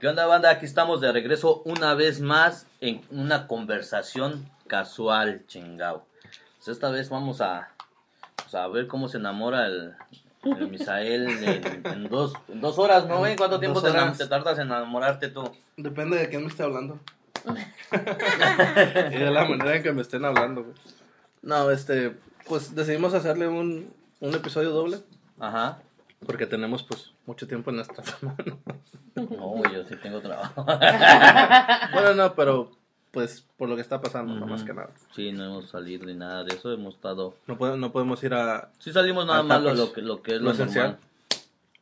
¿Qué onda, banda? Aquí estamos de regreso una vez más en una conversación casual, chingao. Pues esta vez vamos a, pues, a ver cómo se enamora el, el Misael en, en dos, en dos horas, ¿no, güey? ¿Cuánto tiempo te, te tardas en enamorarte tú? Depende de quién me esté hablando. y de la manera en que me estén hablando, güey. No, este, pues decidimos hacerle un, un episodio doble. Ajá. Porque tenemos, pues, mucho tiempo en nuestras manos. No, yo sí tengo trabajo. bueno, no, pero, pues, por lo que está pasando, no Ujú. más que nada. Sí, no hemos salido ni nada de eso, hemos estado... No, pode- no podemos ir a, Sí salimos nada más lo, lo que, lo que es Lo lo, esencial. normal.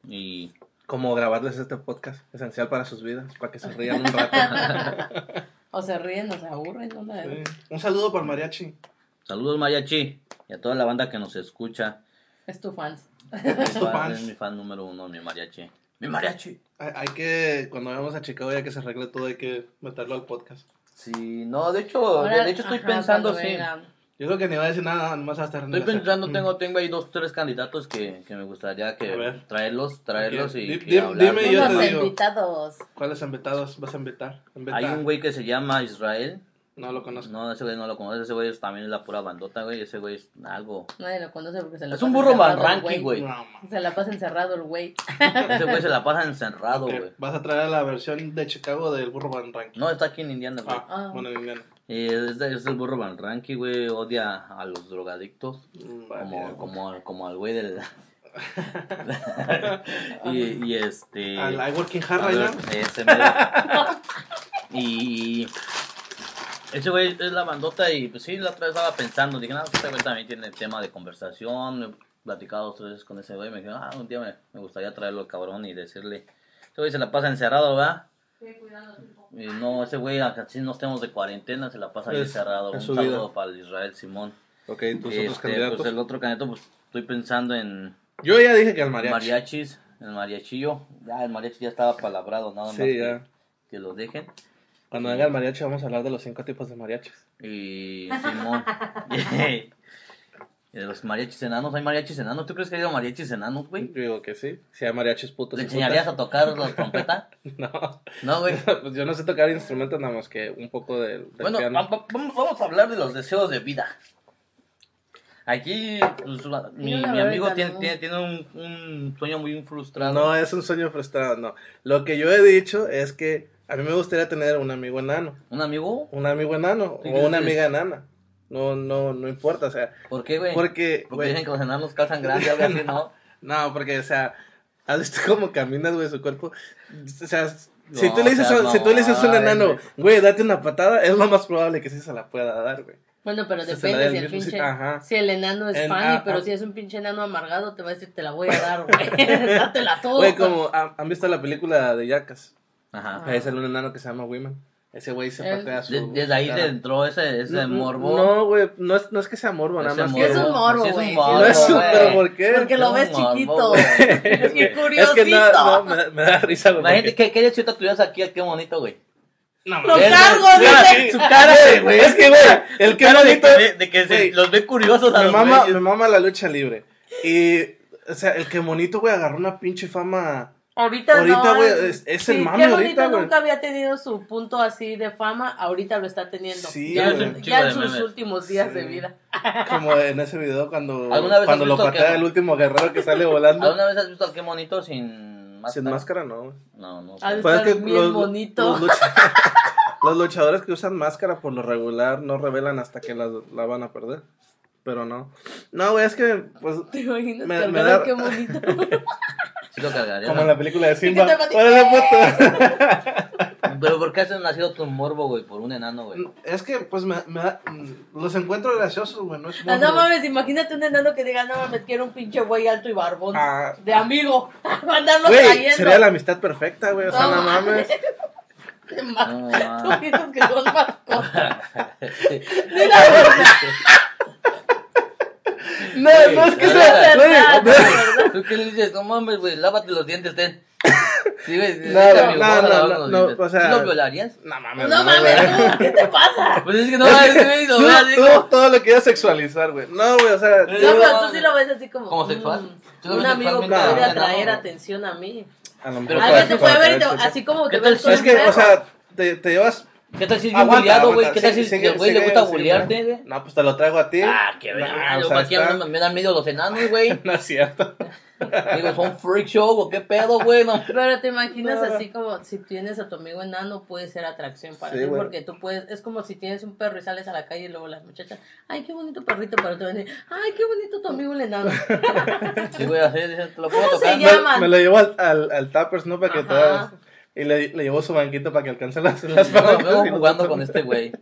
Y como grabarles este podcast, esencial para sus vidas, para que se rían un rato. O se ríen o se aburren, ¿no? Sí. Un saludo para mariachi. saludos, Mariachi, y a toda la banda que nos escucha. Es tu fans. Es tu fan, es mi fan número uno, mi mariachi. Mi mariachi. Hay, hay que, cuando vayamos a Chicago, ya que se arregle todo, hay que meterlo al podcast. Sí, no, de hecho, Ahora- de hecho estoy ajá, pensando, cuando sí. vengan. Yo creo que ni va a decir nada, nomás va a estar Estoy pensando, tengo, tengo ahí dos, tres candidatos que, que me gustaría A que ver. traerlos, traerlos Ok. y, Di- y di- hablar. dime y yo Unos te digo. invitados. ¿Cuáles invitados vas a invitar? Invitar. Hay un güey que se llama Israel. No lo conozco. No, ese güey no lo conoce, ese güey es- también es la pura bandota, güey. Ese güey es algo. Nadie lo conoce porque se la Es pasa un burro barranqui, güey. No. Se la pasa encerrado el güey. Ese güey se la pasa encerrado, güey. Vas a traer la versión de Chicago del burro Ranking. No, está aquí en Indiana, güey. Ah, Ah. bueno, en Indiana. Y es, el burro Ranky, güey. Odia a los drogadictos. Mm, Como, vale. como, al- como al güey del. y, y este. Al I Working Hard right now. ese mero. y. Ese güey es la bandota y pues sí, la otra vez estaba pensando, dije, no, este güey también tiene tema de conversación, he platicado dos tres veces con ese güey, me dije, ah, un día me, me gustaría traerlo al cabrón y decirle, ese güey se la pasa encerrado, ¿verdad? Y no, ese güey, así no estemos de cuarentena, se la pasa ahí encerrado. es Un su saludo vida. para el Israel Simón. Ok, tus Este, otros candidatos. Pues el otro candidato, pues estoy pensando en Yo ya dije que al mariachi. mariachis, el mariachillo. Ya, el mariachi ya estaba palabrado, nada más Sí, que, ya. que lo dejen. Cuando venga el mariachi vamos a hablar de los cinco tipos de mariachis. Y Simón. y de los mariachis enanos, ¿hay mariachis enanos? ¿Tú crees que hay mariachis enanos, güey? Yo digo que sí. Si hay mariachis putos. ¿Le enseñarías a tocar la trompeta? No. No, güey. Pues yo no sé tocar instrumentos nada más que un poco del, del Bueno, piano. vamos, a hablar de los deseos de vida. Aquí, pues, la- mi, amigo tiene, tiene, tiene un, un sueño muy frustrado. No, es un sueño frustrado, no. Lo que yo he dicho es que a mí me gustaría tener un amigo enano. ¿Un amigo? Un amigo enano o una amiga enana. No, no, no importa, o sea, ¿Por qué, güey? porque, Porque güey, dicen que los enanos calzan grande, algo así, ¿no? no, porque, o sea, ¿has visto cómo caminas, güey, su cuerpo? O sea, si tú le dices, si tú le dices a un enano, güey. date una patada, es lo más probable que sí se la pueda dar, güey. Bueno, pero Se- depende si el sí, pinche. ajá. Si el enano es En- funny, ah, pero ah. si es un pinche enano amargado, te va a decir, te la voy a dar, güey. Dátela todo. Güey, como, ¿han han visto la película de Jackass? Ajá. Ah. Es el un enano que se llama Women. Ese güey se Él- patea su... De- desde ahí cara. se entró ese, ese No, morbo. No, güey, no es, no es que sea morbo, nada más que es un morbo, güey. un No morbo, No es un, güey. pero ¿por qué? Porque lo Es ves morbo, chiquito. güey. es que, Qué es que no, curiosito. no, me, da- me da risa, güey. Imagínate, porque- ¿qué, qué decir tuvieras aquí? Qué bonito, güey. No, Lo cargo, dice. Su cara, güey. Es que, güey, el que de bonito... que, de que se- los ve curiosos a me los mama, me mama la lucha libre. Y, o sea, el que bonito, güey, agarró una pinche fama... Ahorita, Ahorita, no, güey, es- es el sí, mame qué ahorita, bonito güey. nunca había tenido su punto así de fama, ahorita lo está teniendo. Sí, ya, en- ya sus memes. últimos días Sí. de vida. Como en ese video cuando, ¿Alguna vez cuando lo que patea el último guerrero que sale volando. ¿Alguna vez has visto a qué bonito sin máscara? Sin máscara, no, güey. No, no. Sé. Pues es estar que bien los, bonito. los lucha- los luchadores que usan máscara por lo regular no revelan hasta que la, la van a perder. Pero no. No, güey, es que, pues, ¿Te imaginas Me- cargar me da- qué bonito? Sí lo cargaría. como ¿no? en la película de Simba. Pero ¿por qué has nacido tu morbo, güey? Por un enano, güey. Es que, pues, me, me da- mm, los encuentro graciosos, güey. No es Ah, no mames, imagínate un enano que diga, no mames, quiero un pinche güey alto y barbón. Ah. de amigo. Mandarlo Güey, trayendo. sería la amistad perfecta, güey. O sea, no mames. Ma- No, Tú que son mascotas. La verdad. No, no es que Es sea. es verdad. ¿Tú qué le dices? No mames, güey, lávate los dientes, ten. Sí, güey. No, no, mi no, no, no, no, o sea- ¿Sí lo violarías? No mames. No mames, tú, ¿qué te pasa? Pues es que no mames, güey, lo Tú, veas, tú todo lo quieres sexualizar, güey. No, güey, o sea. No, pero tú sí lo ves así como. ¿Como sexual? mm, ¿Tú lo un amigo que puede atraer atención a mí. A lo mejor Pero para- Alguien te puede ver así como te ¿Qué tal ves Es que, o sea, te llevas. ¿Qué tal si es bien Aguanta, bulleado, güey? ¿Qué tal si sigue- el güey le gusta güey? No, pues te lo traigo a ti. Ah, qué No, verga. o Yo sea, aquí está- ando- me dan miedo los enanos, güey. No es cierto. Digo, son freak show o qué pedo, güey. No. Pero te imaginas No. así como si tienes a tu amigo enano puede ser atracción para Sí, ti güey. porque tú puedes, es como si tienes un perro y sales a la calle y luego las muchachas, ay qué bonito perrito, pero te van a decir, ay qué bonito tu amigo el enano. Sí, güey, así, te lo puedo ¿Cómo se tocar. llama? Me, llaman? me lo llevo al, al, al Tappers, ¿no? Para que Ajá. Y le, le llevo su banquito para que alcance las, las No, palancas vengo y no jugando con este güey.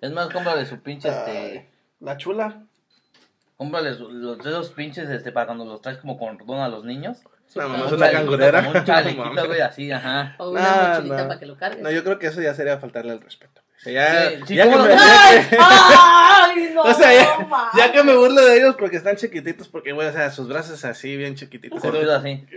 Es más, cómprale su pinche, este... La chula. Cómprale su- los, de esos pinches, este, para cuando los traes como con rodón a los niños. No, no, es Un una cangurera. Como un chalequito, güey, así, ajá. O una No, mochilita no. para que lo cargues. No, yo creo que eso ya sería faltarle el respeto. Ya, Sí, ya que ¿cómo me, no? ya ¡Ay! que- ¡Ay, no! o sea, ya, ma. ya que me burlo de ellos porque están chiquititos, porque, güey, o sea, sus brazos así, bien chiquititos. Así.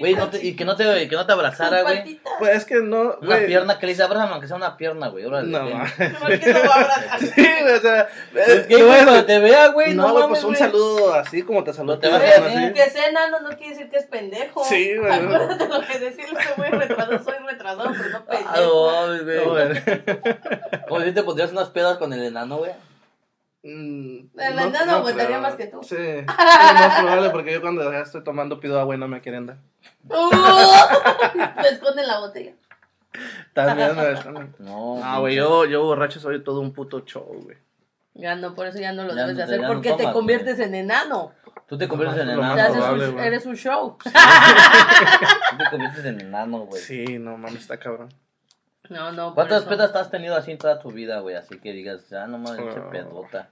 Güey, no te- y que no te, que no te abrazara, güey. Pues es que no, Una pierna que le dice, abrázame aunque sea una pierna, güey. No, mames. ¿Por qué no va a abrazar? Sí, güey, o sea. Eh, ¿Qué, te cuando vea, güey? No, No, güey, pues un saludo así como te saludo. No te vas a ¿no? decir. Que sea enano no quiere decir que es pendejo. Sí, güey. Acuérdate lo que decirle que soy retrasado, soy retrasado, pero no pendejo. Ah, güey. Como si te pondrías unas pedas con el enano, güey. Mm, El no- enano no aguantaría creo. más que tú. Sí, lo más probable porque yo cuando ya estoy tomando pido agua y no me quieren dar. ¡Uh! Me esconden la botella. También me dejan. No, No, güey, yo, yo borracho soy todo un puto show, güey. Ya no, por eso ya no lo Ya debes de hacer, no porque te conviertes en enano. Tú te conviertes en Te enano. haces probable, un- güey. eres un show. Tú te conviertes en enano, güey. Sí, no mames, está cabrón. No, no. ¿Cuántas eso. pedas has tenido así en toda tu vida, güey? Así que digas, ah, no mames, pinche Ah. pedota.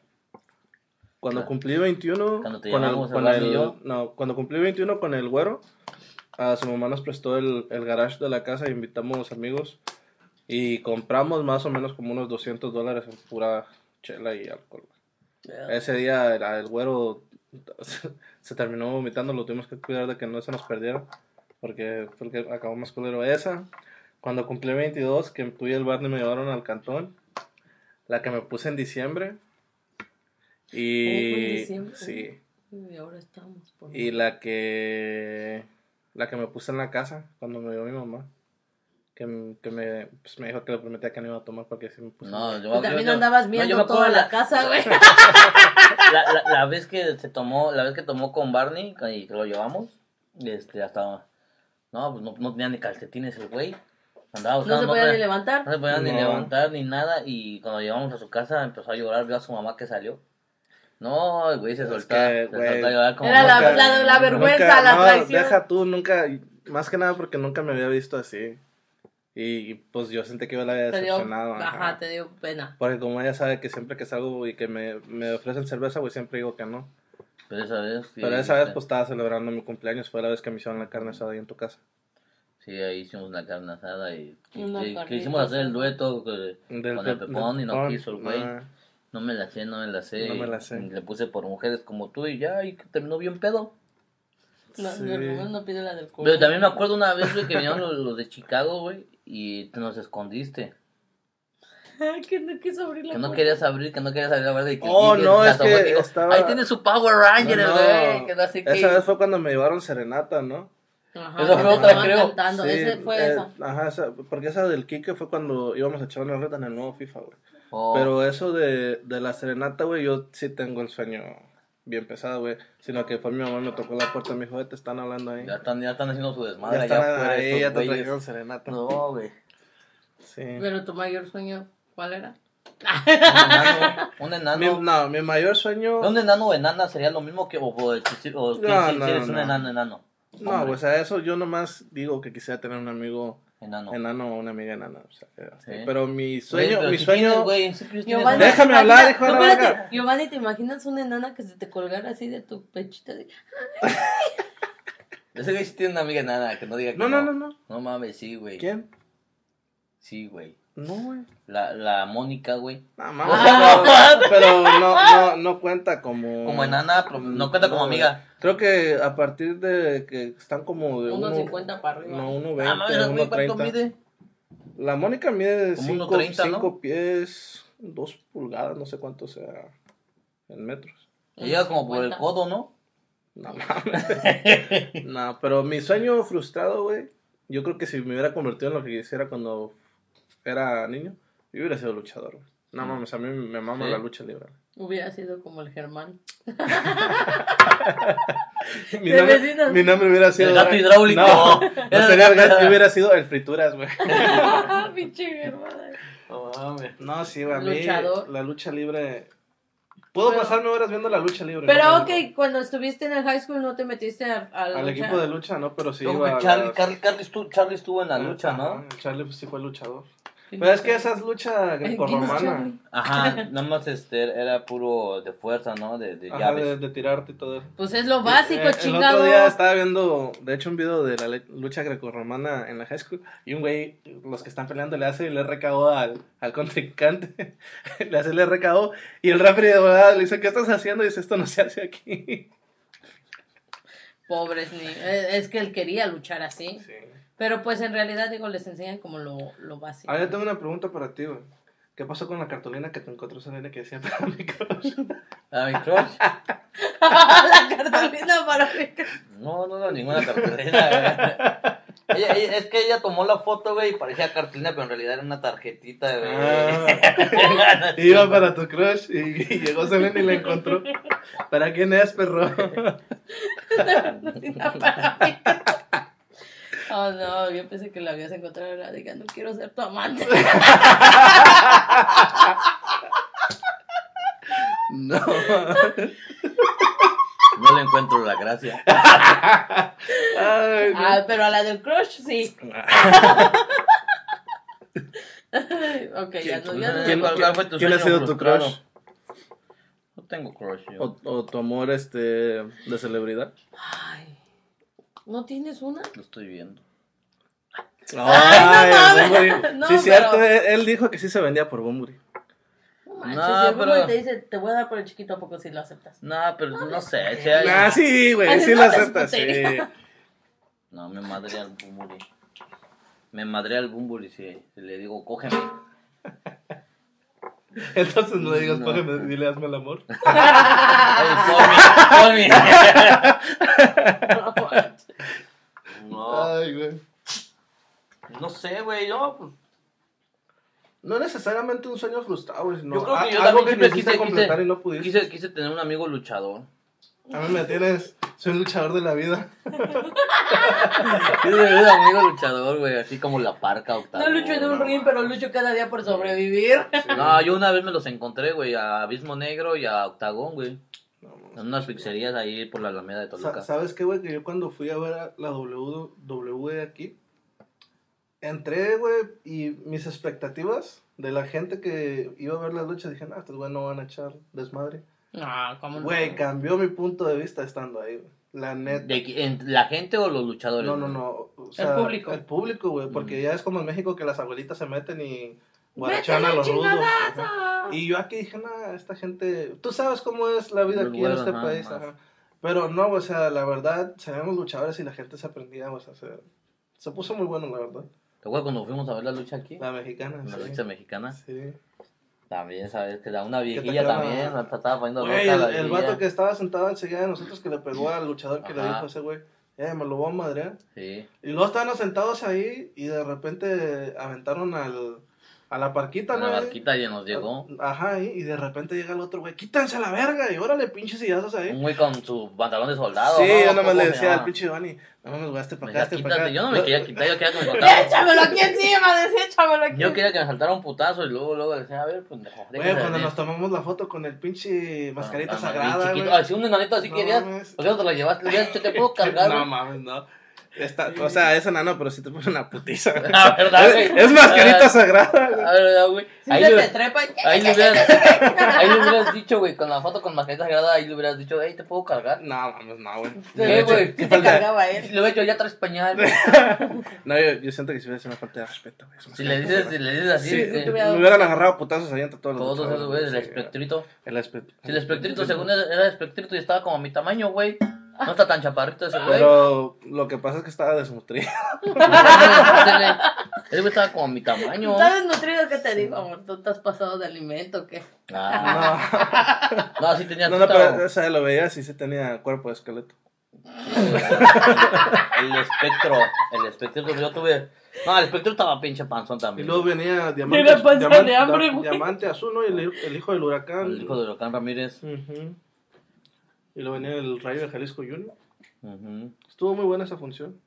Cuando cumplí 21, Cuando te con el, llamamos, con y el- yo. no, cuando cumplí 21 con el güero, a su mamá nos prestó el, el garage de la casa e invitamos amigos y compramos más o menos como unos 200 dólares en pura chela y alcohol. Ese día el, el güero se terminó vomitando, lo tuvimos que cuidar de que no se nos perdiera, porque fue el que acabó más culero. Esa, cuando cumplí 22, que tú y el Barney me llevaron al cantón, la que me puse en diciembre, fue en y diciembre. sí, Y ahora estamos. por- y la que la que me puse en la casa cuando me vio mi mamá. Que, que me, pues me dijo que le prometía que no iba a tomar porque si me puse. No, yo, yo- también yo- andabas no, viendo yo me acuerdo toda la casa, güey. la, la, la vez que se tomó, la vez que tomó con Barney y que lo llevamos, este, hasta, no, pues no, no tenía ni calcetines el güey. Andaba No buscando se podía otra- ni levantar. No se podía ni No. levantar ni nada y cuando llegamos a su casa empezó a llorar, vio a su mamá que salió. No, güey se Es soltó, que, se güey, soltó a llorar como Era la- la- la vergüenza, Nunca- la no, traición. Deja tú, nunca, más que nada porque nunca me había visto así. Y pues yo sentí que yo la había Te dio, decepcionado. ajá, ajá. te dio pena. Porque como ella sabe que siempre que salgo y que me, me ofrecen cerveza, güey, siempre digo que no. Pero esa vez, sí, Pero esa vez pues estaba celebrando mi cumpleaños, fue la vez que me hicieron la carne asada ahí en tu casa. Sí, ahí hicimos una carne asada y, que hicimos hacer el dueto que- con el pe- pepón y no pepón. quiso el güey. Ah, No me la sé, no me la sé. No me y- la sé. le puse por mujeres como tú y ya, y que terminó bien pedo. No, Sí. Mi hermano no pide la del culo. Pero también me acuerdo una vez, güey, que vinieron los, los de Chicago, güey, y te nos escondiste. Que no quiso abrir la Que no puerta. querías abrir, que no querías abrir la verdad. Y que Oh, y no, la es que dijo, estaba- Ahí tiene su Power Ranger, no, güey. Que no. Esa vez fue cuando me llevaron serenata, ¿no? Ajá, Esa fue otra, creo. cantando. Sí, Ese fue eh, esa. Ajá, esa- porque esa del Kike fue cuando íbamos a echar una reta en el nuevo FIFA, güey. Oh, Pero eso de, de la serenata, güey, yo sí tengo el sueño bien pesado, güey. Sino que fue mi mamá, me tocó la puerta y me dijo, "Eh, te están hablando ahí. Ya están, ya están haciendo su desmadre Ya allá están afuera. ahí, ya te trajeron serenata. No, güey. Sí. Pero tu mayor sueño, ¿cuál era? Un enano. Un Mi, enano. no, mi mayor sueño... Un enano o enana sería lo mismo que. O, o, o No, si, no, si eres un no. enano, enano. No, Hombre, o sea, eso yo nomás digo que quisiera tener un amigo Enano. enano o una amiga enana. O sea, así. Sí. Pero mi sueño, pero mi si sueño... tienes Giovanni, Déjame ¿te hablar, hijo de la verga. Giovanni, ¿te imaginas una enana que se te colgara así de tu pechita? de- Ese güey sí tiene una amiga enana, que no diga que No, no, no, no. No mames, sí, güey. ¿Quién? Sí, güey. No, güey. La, la Mónica, güey. Nada más. Ah. Pero, pero no, no, no cuenta como... Como enana, pero no cuenta como amiga. Creo que a partir de que están como de Unos uno- 50 para arriba. No, uno Ah, mames, 20, güey, uno ¿cuánto 30. mide? La Mónica mide Como 5 1.30, ¿no? pies, 2 pulgadas, no sé cuánto sea en metros. Llega como por el 50. codo, ¿no? No mames. no, pero mi sueño frustrado, güey. Yo creo que si me hubiera convertido en lo que quisiera cuando era niño, yo hubiera sido luchador, güey. No mames, a mí me mama ¿Sí? la lucha libre. Hubiera sido como el Germán. Mi nombre, vecinos. mi nombre hubiera sido. El gato hidráulico. No, no Era sería el el gato- gato, hubiera sido el frituras, güey. Pinche Germán. No mames. No, sí. A mí Luchador. la lucha libre. Puedo Pero- pasarme horas viendo la lucha libre. Pero ¿no? ok, cuando estuviste en el high school no te metiste a, a la Al lucha? equipo de lucha, no, pero sí. Iba a Charlie, las- Carly- Carly estuvo, Charlie estuvo en la lucha, Ajá, ¿no? Charlie pues, sí fue luchador. Pero es que esa es lucha Ay, ¿quién es grecorromana. Ajá, nada más este, era puro de fuerza, ¿no? De, de Ajá, llaves. de, de tirarte y todo eso. Pues es lo básico, Eh, eh, chingado. El otro día estaba viendo, de hecho, un video de la lucha grecorromana en la high school. Y un güey, los que están peleando, le hace el RKO al, al contrincante. le hace el RKO. Y el referee de verdad le dice: ¿Qué estás haciendo? Y dice: Esto no se hace aquí. Pobres ni... eh, Es que él quería luchar así. Sí. Pero pues en realidad, digo, les enseñan como lo, lo básico. Ahora yo tengo una pregunta para ti, güey. ¿Qué pasó con la cartulina que te encontró esa nena que decía para mi crush? ¿A mi crush? la cartulina para mí. No, no, no, ninguna cartulina, güey. Ella, ella- es que ella tomó la foto, güey, y parecía cartulina, pero en realidad era una tarjetita, güey. Ah. Iba para tu crush y, y llegó Selena y la encontró. ¿Para quién es, perro? Oh no, yo pensé que la habías encontrado y la diga, no quiero ser tu amante. No. No le encuentro la gracia. Ay, no. Ah, pero a la del crush sí. ok, ya no, ya no. ¿Quién, ¿Cuál- cuál fue tu quién ha sido tu crush? No tengo crush, yo. O, o tu amor este de celebridad? Ay, ¿no tienes una? Lo estoy viendo. Ay, no. Bunbury. No, sí, cierto, pero- él, él dijo que sí se vendía por Bumburi. No manches, No, si el pero- te dice, te voy a dar por el chiquito, ¿a poco si lo aceptas? No, pero no sé. si hay- Ah, sí, güey, Ay, sí no lo aceptas, sí. No, me madré al Bumburi. Me madré al Bumburi si, si le digo, cógeme. Entonces no le digas, No. cógeme, dile, hazme el amor. Ay, call me, call me. No, Ay, güey. no sé, güey, yo, pues, No necesariamente un sueño frustrado, güey, sino Yo creo que yo algo también que quise- completar quise- y no pudiste. quise, quise tener un amigo luchador. A mí me tienes, soy un luchador de la vida. Tener un amigo luchador, güey, así como la parca octavo. No lucho en un ring, pero lucho cada día por sobrevivir. No, yo una vez me los encontré, güey, a Abismo Negro y a Octagón, güey. No, unas pizzerías ahí por la Alameda de Toluca. ¿Sabes qué, güey? Que yo cuando fui a ver a la W, W aquí, entré, güey, y mis expectativas de la gente que iba a ver la lucha, dije, no, estos güey no van a echar desmadre. No, ¿cómo no? Güey, cambió mi punto de vista estando ahí, güey. La neta. ¿De en- ¿La gente o los luchadores? No, no, no. o sea, público. El público, güey. Porque Mm. ya es como en México que las abuelitas se meten y ¡Métele guarachan a los rudos. Y yo aquí dije, nada, esta gente. Tú sabes cómo es la vida aquí en güeros, este ajá, país. ajá. Ajá. Pero no, o sea, la verdad, salíamos luchadores y la gente se aprendía, o sea, se, se puso muy bueno, la verdad. ¿Te acuerdas cuando fuimos a ver la lucha aquí? La mexicana. La sí. lucha mexicana. Sí. También, ¿sabes? Que da una viejilla también. la estaba poniendo loca el, la el vato que estaba sentado enseguida de nosotros que le pegó al luchador que le dijo a ese güey, eh, me lo voy a madrear. Sí. Y luego estaban sentados ahí y de repente aventaron al, a la parquita, A ¿no? la barquita ya nos llegó. Ajá, y de repente llega el otro güey, quítanse a la verga y órale, pinches sillazos ahí. Un güey con su pantalón de soldado. Sí, ¿no? yo nomás ¿Cómo le decía al pinche Giovanni, no mames, güey, este Me para acá, este para acá. "Quítate". Yo no me quería quitar, yo quería que me soltara. ¡Échamelo aquí encima! Decía, échamelo aquí. Yo quería que me saltara un putazo y luego, luego le decía, a ver, pendejo. Güey, cuando nos tomamos la foto con el pinche mascarita Ah, sagrada, chiquito. güey. Ah, si un enanito así querías. ¿por qué no te lo llevaste? Te puedo cargar. No mames, no. Está, o sea, es enano, pero sí te pone una putiza. güey. Ah, ¿verdad, güey? es, es mascarita sagrada, güey. Ah, ¿verdad, güey? Ahí le- te trepa, Ahí le hubieras, ahí le hubieras dicho, güey, con la foto con mascarita sagrada, ahí le hubieras dicho, hey, ¿te puedo cargar? No, mames, no, güey. ¿Qué, güey? ¿Qué te cargaba él? Le hubiera dicho, ya traes pañal. güey. No, yo, yo siento que si hubiese una falta de respeto, güey. es Si le dices, si le dices así, Sí, me hubieran agarrado putazos ahí entre todos los todos esos güeyes, el espectrito. El espectrito. Si el espectrito, según él, era espectrito y estaba como a mi tamaño, güey. No está tan chaparrito ese güey. Pero lo que pasa es que estaba desnutrido. Ese güey estaba como a mi tamaño. ¿Estás desnutrido? ¿Qué te digo, amor? ¿Tú has pasado de alimento o qué? Ah, No, no, sí tenía no, no, pero o sea, lo veía sí se tenía cuerpo de esqueleto. el espectro, el espectro, yo tuve... No, el espectro estaba pinche panzón Y también. luego venía Diamante, Diamante, de hambre. Diamante Azul, ¿no? Y el, el hijo del huracán. El hijo de Huracán Ramírez. Ujú. Y luego venía el Rayo de Jalisco Junior. Ujú. Estuvo muy buena esa función.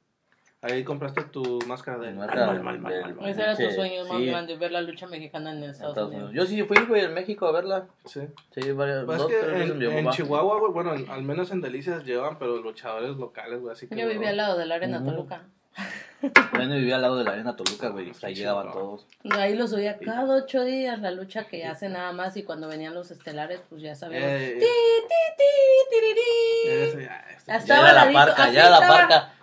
Ahí compraste tu máscara de... Mal, mal, mal, del- mal, mal. Ese era tu Sí, sueño más grande, ver la lucha mexicana en Estados, Estados Unidos. Unidos. Yo sí fui, güey, en México a verla. Sí. Sí, varias, Pues dos, es tres que veces en. Chihuahua, güey, bueno, en- al menos en Delicias llevan, pero luchadores locales, güey, así que... Yo vivía al lado de la arena. Toluca. Yo no vivía al lado de la arena Toluca, güey. Ahí llegaban no. todos. Ahí los oía cada ocho días, la lucha que hacen nada más. Y cuando venían los estelares, pues ya sabíamos. Eh, Ti, ti, ti, ese, ah, este- Estaba la parca, ya la parca.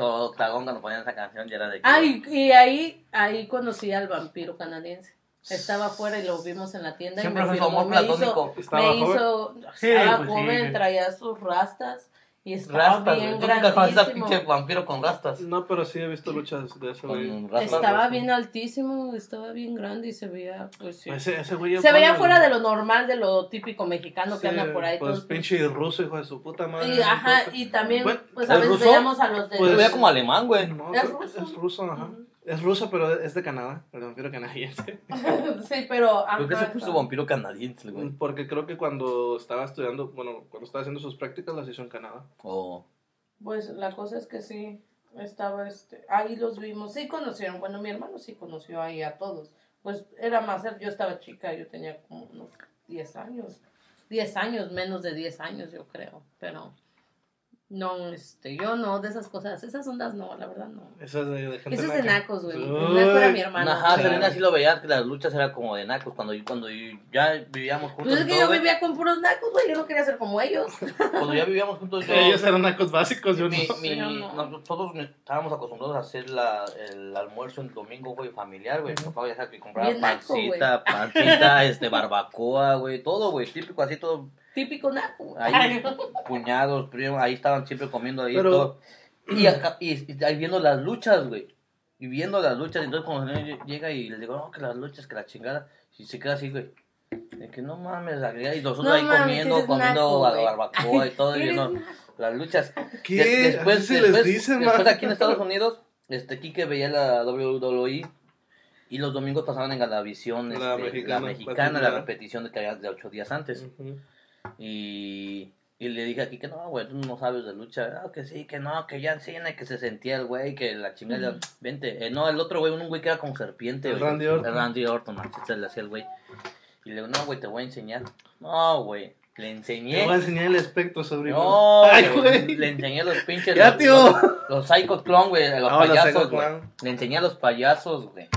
O Octagón cuando ponían esa canción ya era de. Ay, y ahí, ahí conocí al vampiro canadiense. Estaba afuera y lo vimos en la tienda Siempre y me fue su firmó, amor me hizo, platónico. ¿Estaba me joven? hizo, Sí, estaba pues sí. joven, traía sus rastas y estaba Rastas, bien. No, pero sí he visto luchas de ese güey. Con rastas. Estaba bien altísimo, estaba bien grande y se veía, pues sí. Ese, ese güey... Se veía fuera de lo normal, de lo típico mexicano Sí, que anda por ahí. Pues todos- pinche ruso, hijo de su puta madre. y, ajá, y también, Bueno, pues a ¿es veces ruso? veíamos a los de... Pues- Se veía como alemán, güey. No, ¿Es es ruso? Es ruso, ajá. Es ruso, pero es de Canadá. Perdón, pero canadiense. sí, pero... Creo que se puso vampiro canadiense, güey. Porque creo que cuando estaba estudiando, bueno, cuando estaba haciendo sus prácticas las hizo en Canadá. O... Pues la cosa es que sí, estaba este, ahí los vimos, sí conocieron, bueno, mi hermano sí conoció ahí a todos, pues era más, yo estaba chica, yo tenía como unos 10 años, 10 años, menos de 10 años yo creo, pero no, este, yo no, de esas cosas, esas ondas no, la verdad no. Eso es de, de gente Eso es de nacos, güey, naco era mi hermano. Ajá, claro. Selena sí lo veía, que las luchas eran como de nacos. Cuando, cuando ya vivíamos juntos. Pues es que todo, yo güey, vivía con puros nacos, güey, yo no quería ser como ellos. Cuando ya vivíamos juntos, yo, Ellos eran nacos básicos, yo no. mi, mi- Yo no. nosotros estábamos acostumbrados a hacer la, el almuerzo el domingo, güey, familiar, güey. Mi papá ya sabes que compraba naco, pancita, pancita, este, barbacoa, güey, todo, güey, típico, así todo. Típico naco. Ahí, cuñados, primos, ahí estaban siempre comiendo ahí Pero- todo. Y, acá- y, y ahí viendo las luchas, güey. Y viendo las luchas, entonces cuando el señor llega y le digo, no, que las luchas, que la chingada. Y se queda así, güey. De que no mames, la y nosotros No ahí mames, comiendo, comiendo naco, barbacoa y todo, y naco. las luchas. ¿Qué? De- después, Así se después, les dice, después aquí en Estados Unidos, este, Kike veía la WWE y los domingos pasaban en Galavisión, La este, la mexicana, mexicana, la repetición de que había de ocho días antes. Ujú. Y, y le dije aquí que no, güey, tú no sabes de lucha. Ah, que sí, que no, que ya encina, que se sentía el güey, que la chingada. Ujú. Vente. Eh, no, el otro güey, un güey que era como serpiente. El. Randy Orton. El Randy Orton, macho, se le hacía el güey. Y le digo, no, güey, te voy a enseñar. No, güey, le Te enseñé. voy a enseñar el espectro, sobrino. No, güey, le enseñé los pinches. Ya, los- tío. Los, los Psycho Clown, güey, los los Psycho payasos, güey. Le enseñé a los payasos, güey.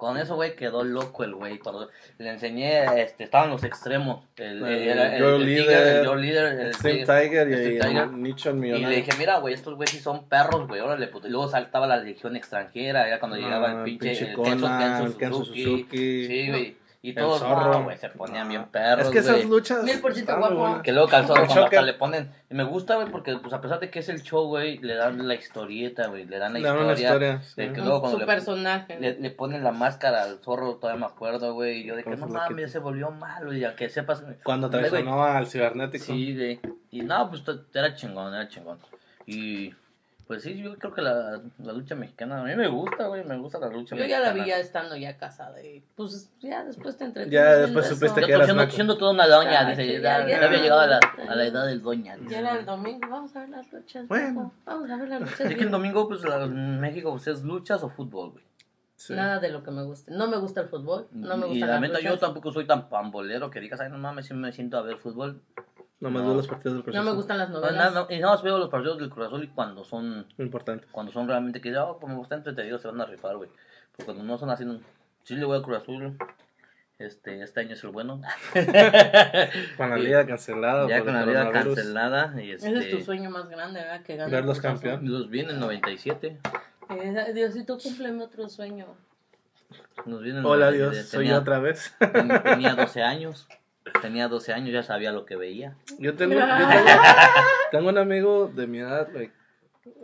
Con eso, güey, quedó loco el güey. Cuando le enseñé, este, estaban los extremos. El, El el, el Líder, Tiger, Líder, el Extreme Tiger. Tiger y, Tiger. el Nicho el Y le dije, mira, güey, estos güeyes sí son perros, güey, órale, puto. Y luego saltaba la legión extranjera, era cuando llegaba Ah, el el pinche, pinche el Conan, Kenzo, Kenzo el Kenzo Suzuki. Suzuki. Sí, güey. Y El todos, Zorro. güey, se ponían bien Ah. perros, Es que esas güey. luchas. Mil por ciento guapo. buenas. Que luego calzado El cuando le ponen. Y me gusta, güey, porque pues a pesar de que es el show, güey, le dan la historieta, güey. Le dan la Le dan una historia. historia, sí. de que luego cuando Su le, personaje. le, le ponen la máscara al zorro, todavía me acuerdo, güey. Y yo de que no mames, se volvió malo. Y ya que sepas. Cuando traicionó al cibernético. Sí, güey. Y no, pues era chingón, era chingón. Y pues sí, yo creo que la, la lucha mexicana, a mí me gusta, güey, me gusta la lucha Yo ya mexicana. la vi ya estando ya casada y pues ya después te entretienes Ya después supiste Yo que eras siendo, siendo toda una doña, Ah, dice, ya, ya, ya ya. había llegado a la, a la edad del doña. dice. Ya era el domingo, vamos a ver las luchas. Bueno. Vamos a ver las luchas. Es que el domingo, pues la- en México, pues es luchas o fútbol, güey. Sí. Nada de lo que me guste. No me gusta el fútbol, no me y gustan la neta, yo tampoco soy tan pambolero que digas, ay, no mames, si me siento a ver fútbol. No me No. duelen los partidos del Cruz No me gustan las No, novelas. no, no, y nada más veo los partidos del Cruz Azul y cuando son, Importante. cuando son realmente que, oh, como está entretenido, se van a rifar, güey. Pero cuando no son así, sí le voy a Cruz Azul. Este, este año es el bueno. Con la liga cancelada. ya con la liga cancelada. Y este, Ese es tu sueño más grande, ¿verdad? Que gane Verlos el Cruz Azul. campeón. Los vi en el 97. Eh, Diosito, cúmpleme otro sueño. Nos vi en el Hola 97. Dios, soy yo otra vez. ten- Tenía 12 años. Tenía 12 años, ya sabía lo que veía. Yo tengo, yo tengo, tengo un amigo de mi edad, like,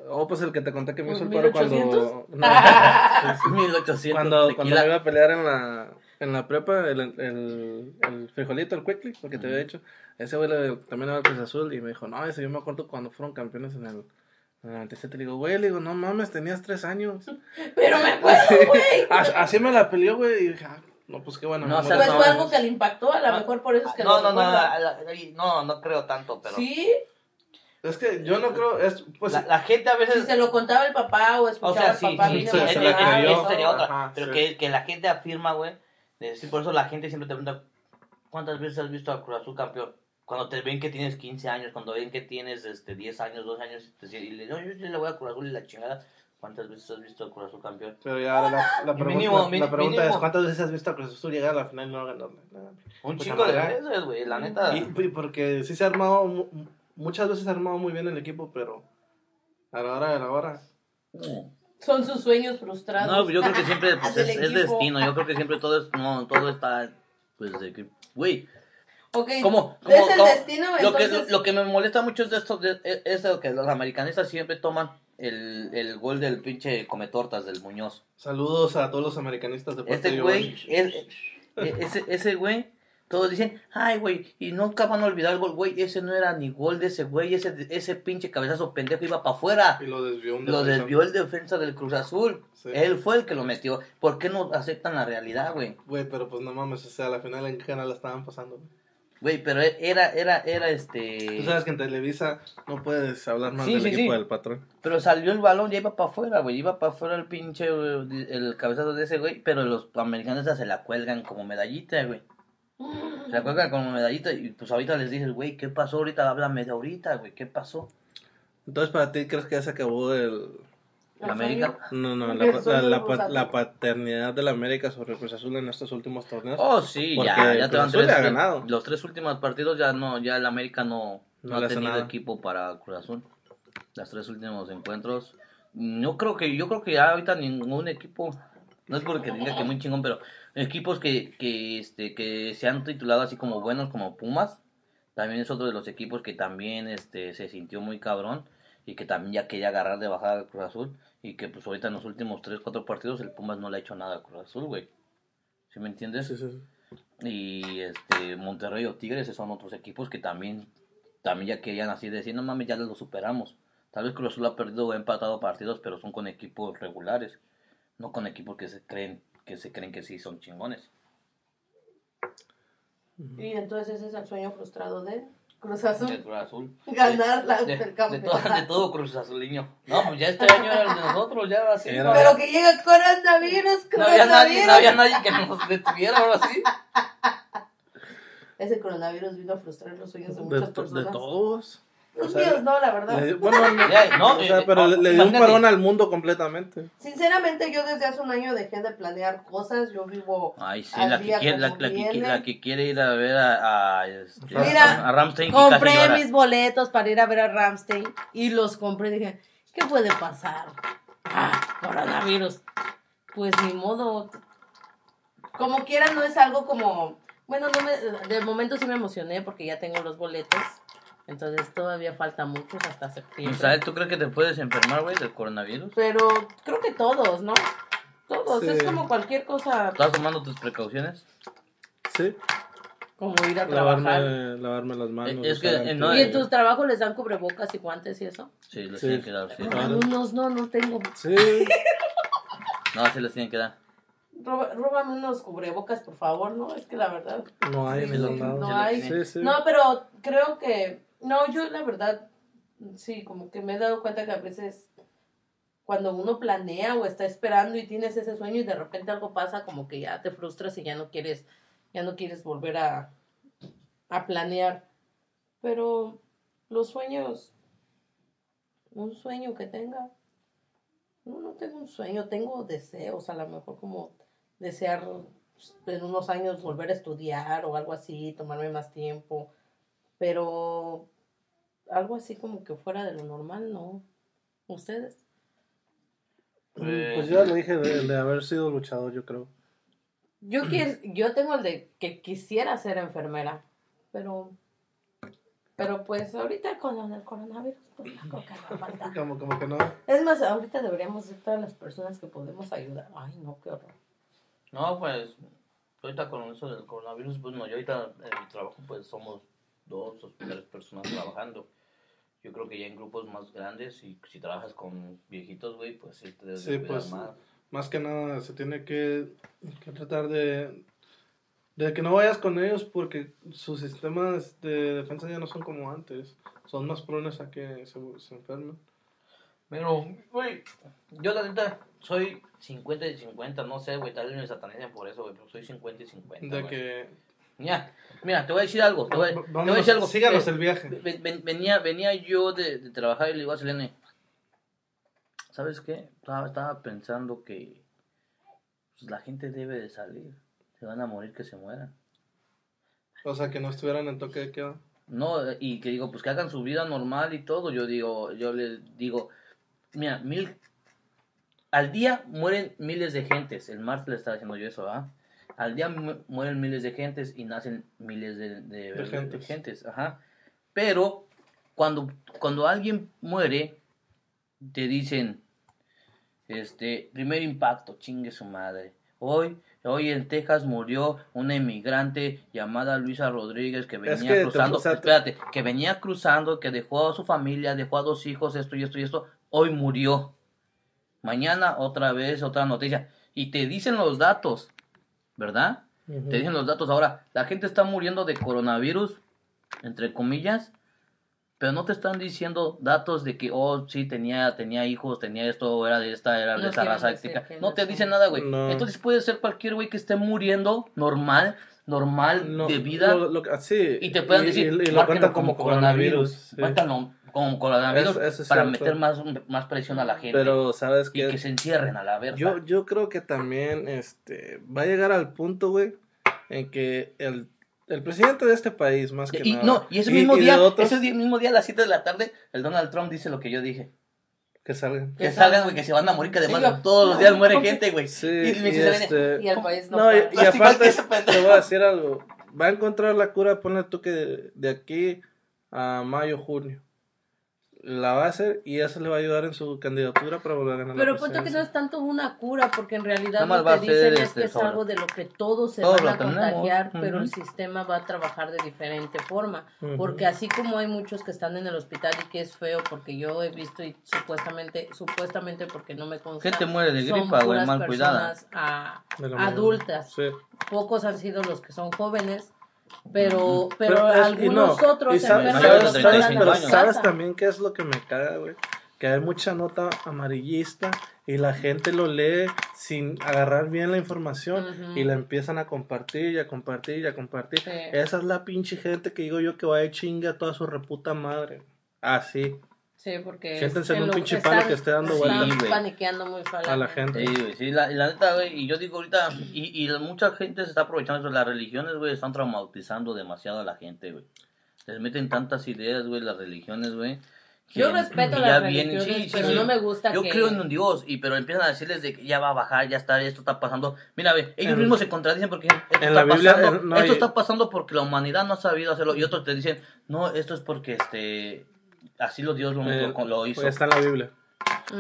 oh, pues el que te conté que me hizo el paro cuando, 1800? no, 1800. cuando, cuando me iba a pelear en la, en la prepa, el, el, el frijolito, el quickly, lo que te había dicho, ese güey le- también era el Cruz Azul y me dijo, no, ese yo me acuerdo cuando fueron campeones en el, en el 97. Le digo, güey, le digo, no mames, tenías tres años. Pero me acuerdo, güey. As- Así me la peleó, güey, y dije, ah, no, pues qué bueno. No, o sea, Pues morí. fue no, algo no. que le impactó, a lo Ah, mejor por eso es que No, lo no, no, no, no creo tanto, pero... Sí, Es que yo no creo, es, pues, la, la gente a si veces... se lo contaba el papá o O escuchaba sea, sí, al papá. sí, mira, sí, se- se la creyó. sería otra. Ajá, pero sí. que, que la gente afirma, güey. por eso la gente siempre te pregunta, ¿cuántas veces has visto al Cruz Azul campeón? Cuando te ven que tienes 15 años, cuando ven que tienes este, 10 años, 12 años, y te dicen, y le no, yo sí le voy a Cruz Azul y la chingada. ¿Cuántas veces has visto al Cruz Azul campeón? Pero ya ahora la, la, Y pregunta, mínimo, la, la pregunta es, ¿cuántas veces has visto a Cruz Azul llegar a la final y no ganarle? Nada. Un Pues, chingo de veces, güey, la neta. Y, y porque sí se ha armado, mu- muchas veces se ha armado muy bien el equipo, pero a la hora de la hora. Mm. Son sus sueños frustrados. No, yo creo que siempre pues, es, es destino. Yo creo que siempre todo es, no, todo está, pues, de que, güey, Ok, ¿Cómo? es cómo- el cómo? destino, Lo que, entonces... lo que me molesta mucho es de esto, de- es, es lo que los americanistas siempre toman el, el gol del pinche come tortas del Muñoz. Saludos a todos los americanistas de de Este güey, es- e- ese, ese güey, todos dicen, ay güey, y nunca van a olvidar el gol, güey, ese no era ni gol de ese güey, ese, ese pinche cabezazo pendejo iba para afuera. Y lo desvió un Lo defensa. desvió el defensa del Cruz Azul. Sí. Él fue el que lo metió. ¿Por qué no aceptan la realidad, güey? Güey, pero pues no mames, o sea, a la final en canal la estaban pasando. güey. Güey, pero era, era, era este... Tú sabes que en Televisa no puedes hablar más Sí, del sí, equipo sí. del patrón. Pero salió el balón, ya iba para afuera, güey. Iba para afuera el pinche, güey, el cabezazo de ese güey. Pero los americanos ya se la cuelgan como medallita, güey. Se la cuelgan como medallita. Y pues ahorita les dices, güey, ¿qué pasó ahorita? Háblame de ahorita, güey. ¿Qué pasó? Entonces, para ti, ¿crees que ya se acabó el... El América. No, no, la, la, la, la paternidad de la América sobre el Cruz Azul en estos últimos torneos? Oh, sí, ya, ya te van tres. le ha ganado. Los tres últimos partidos ya no, ya el América no, No ha tenido nada. equipo para Cruz Azul. Los tres últimos encuentros. No creo que, yo creo que ya ahorita ningún equipo, no es porque diga que muy chingón, pero equipos que, que, este, que se han titulado así como buenos como Pumas, también es otro de los equipos que también este, se sintió muy cabrón y que también ya quería agarrar de bajada al Cruz Azul y que pues ahorita en los últimos 3, 4 partidos el Pumas no le ha hecho nada al Cruz Azul, güey. ¿Sí me entiendes? Sí, sí, sí. Y este Monterrey o Tigres esos son otros equipos que también, también ya querían así decir, no mames, ya lo superamos. Tal vez Cruz Azul ha perdido o ha empatado partidos, pero son con equipos regulares, no con equipos que se creen que se creen que sí son chingones. Y entonces ese es el sueño frustrado de Cruz Azul. De Cruz Azul. Ganar la, De, el de todo, de todo Cruz Azuliño. No, pues ya este año era el de nosotros, ya así. Era- Pero que llega coronavirus, no había nadie, coronavirus. no había nadie que nos detuviera ahora sí. Ese coronavirus vino a frustrar los sueños de De, muchas to- personas. de todos. Los O sea, míos no, la verdad. Le- bueno, no, Ya, no, o sea, eh, pero le, le dio un parón al mundo completamente. Sinceramente, yo desde hace un año dejé de planear cosas. Yo vivo. Ay, sí, Al la que, quiere, la, que, la que quiere ir a ver a, a, este, Mira, a Ramstein. Compré mis boletos para ir a ver a Ramstein y los compré. Dije, ¿qué puede pasar? Ah, coronavirus. Pues ni modo. Como quiera, no es algo como. Bueno, no me, de momento sí me emocioné porque ya tengo los boletos. Entonces todavía falta muchos hasta septiembre. Misael, ¿tú crees que te puedes enfermar, güey, del coronavirus? Pero creo que todos, ¿no? Todos. Sí. Es como cualquier cosa, ¿Estás tomando tus precauciones? Sí. como ir a trabajar. Lavarme, lavarme las manos. Eh, es que, usar eh, no, ¿Y en tus trabajos les dan cubrebocas y guantes y eso? Sí, les Sí. tienen que dar. Sí. Unos no, no tengo. Sí. No, sí les tienen que dar. Roba- Róbame unos cubrebocas, por favor, ¿no? Es que la verdad. No hay Sí, no lado. hay. Sí, sí. No, pero creo que. No, yo la verdad. Sí, como que me he dado cuenta que a veces. Cuando uno planea o está esperando y tienes ese sueño y de repente algo pasa, como que ya te frustras y ya no quieres. Ya no quieres volver a. a planear. Pero los sueños. Un sueño que tenga. No, no tengo un sueño, tengo deseos, a lo mejor como desear en unos años volver a estudiar o algo así, tomarme más tiempo, pero algo así como que fuera de lo normal, no. ¿Ustedes? Mm, Pues yo ya lo dije de, de haber sido luchador, yo creo. Yo, quiero, yo tengo el de que quisiera ser enfermera, pero pero pues ahorita con lo del coronavirus, pues creo que no falta. Como, como que no. Es más, ahorita deberíamos ser todas las personas que podemos ayudar. Ay, no, qué horror. No, pues. ahorita con eso del coronavirus, pues no, yo ahorita en mi trabajo pues somos dos o tres personas trabajando. Yo creo que ya en grupos más grandes y si trabajas con viejitos, güey, pues sí te debes Sí, de cuidar pues, más. Más que nada se tiene que, que tratar de, de que no vayas con ellos porque sus sistemas de defensa ya no son como antes. Son más prones a que se, se enfermen. Pero, güey, yo la neta soy 50 y 50, no sé, güey, tal vez me satanicen por eso, güey, pero soy 50 y 50. De que... Mira, mira, te voy a decir algo, te voy, te voy a Vámonos, decir algo. síganos Eh, el viaje. Ven- ven- venía, venía yo de, de trabajar y le digo a Selene, ¿sabes qué? Estaba, estaba pensando que pues, la gente debe de salir, se van a morir que se mueran. O sea, que no estuvieran en toque de queda. No, y que digo, pues que hagan su vida normal y todo. Yo digo, yo les digo, mira, mil, al día mueren miles de gentes. El martes le estaba diciendo yo eso, ¿ah? Al día mu- mueren miles de gentes y nacen miles de, de, De gentes. gentes, ajá. Pero cuando, cuando alguien muere, te dicen, este, primer impacto, chingue su madre. Hoy, hoy en Texas murió una inmigrante llamada Luisa Rodríguez que venía Es que te- cruzando, te- espérate, que venía cruzando, que dejó a su familia, dejó a dos hijos, esto y esto y esto, hoy murió. Mañana otra vez otra noticia. Y te dicen los datos, ¿verdad? Te dicen los datos. Ahora, la gente está muriendo de coronavirus, entre comillas, pero no te están diciendo datos de que, oh, sí, tenía, tenía hijos, tenía esto, era de esta, era de No esa raza No te dicen nada, güey. No. Entonces puede ser cualquier güey que esté muriendo normal, normal, No, de vida, lo- lo- sí, y te puedan decir, y, y lo cuentan como coronavirus. sí. Cuéntalo eso es para cierto. meter más, más presión a la gente. Pero, ¿sabes y qué? que se encierren a la verga. Yo, yo creo que también este, va a llegar al punto, güey, en que el, el presidente de este país, más que y, nada. no, y ese mismo y día, otros, ese mismo día a las 7 de la tarde, el Donald Trump dice lo que yo dije. que salgan. Que Que salgan, güey, que se van a morir, que además Digo, todos los días muere gente, güey. Sí, y y este... Y el país no, No, y, y que aparte, te voy a decir algo. Va a encontrar la cura, ponle tú que de, de aquí a mayo, junio. La va a hacer y eso le va a ayudar en su candidatura para volver a ganar Pero la punto que no es tanto una cura, porque en realidad lo a que dicen es este, que es algo de lo que todos se Todos van a contagiar, pero el sistema va a trabajar de diferente forma. Porque así como hay muchos que están en el hospital y que es feo, porque yo he visto y supuestamente, supuestamente porque no me consta, Gente muere de gripa, güey, puras mal cuidada. personas, ah, manera. adultas. Sí. Pocos han sido los que son jóvenes, pero, pero, Pero es- algunos no, otros y sa- enferman mayores y de los 35 mandan a pero. ¿sabes también qué es lo que me caga, güey? Que hay mucha nota amarillista y la gente lo lee sin agarrar bien la información y la empiezan a compartir y a compartir y a compartir. Sí. Esa es la pinche gente que digo yo que va a chinga a toda su reputa madre. Así, Sí, porque Siéntense en un pinche palo que esté dando vueltas. Sí, güey. paniqueando muy fácil. a la gente. Sí, güey, sí, la, y la neta, güey, y yo digo ahorita, y, y mucha gente se está aprovechando de eso, las religiones, güey, están traumatizando demasiado a la gente, güey. Les meten tantas ideas, güey, las religiones, güey. que- Yo respeto las vienen- religiones, sí, pero sí. no me gusta Yo que... creo en un Dios, y pero empiezan a decirles de que ya va a bajar, ya está, esto está pasando. Mira, ve, ellos En- mismos se contradicen porque esto, en está, la Biblia, pasando, no, esto está pasando porque la humanidad no ha sabido hacerlo. Y otros te dicen, no, esto es porque este así lo Dios lo, Eh, lo- lo hizo. pues está en la Biblia.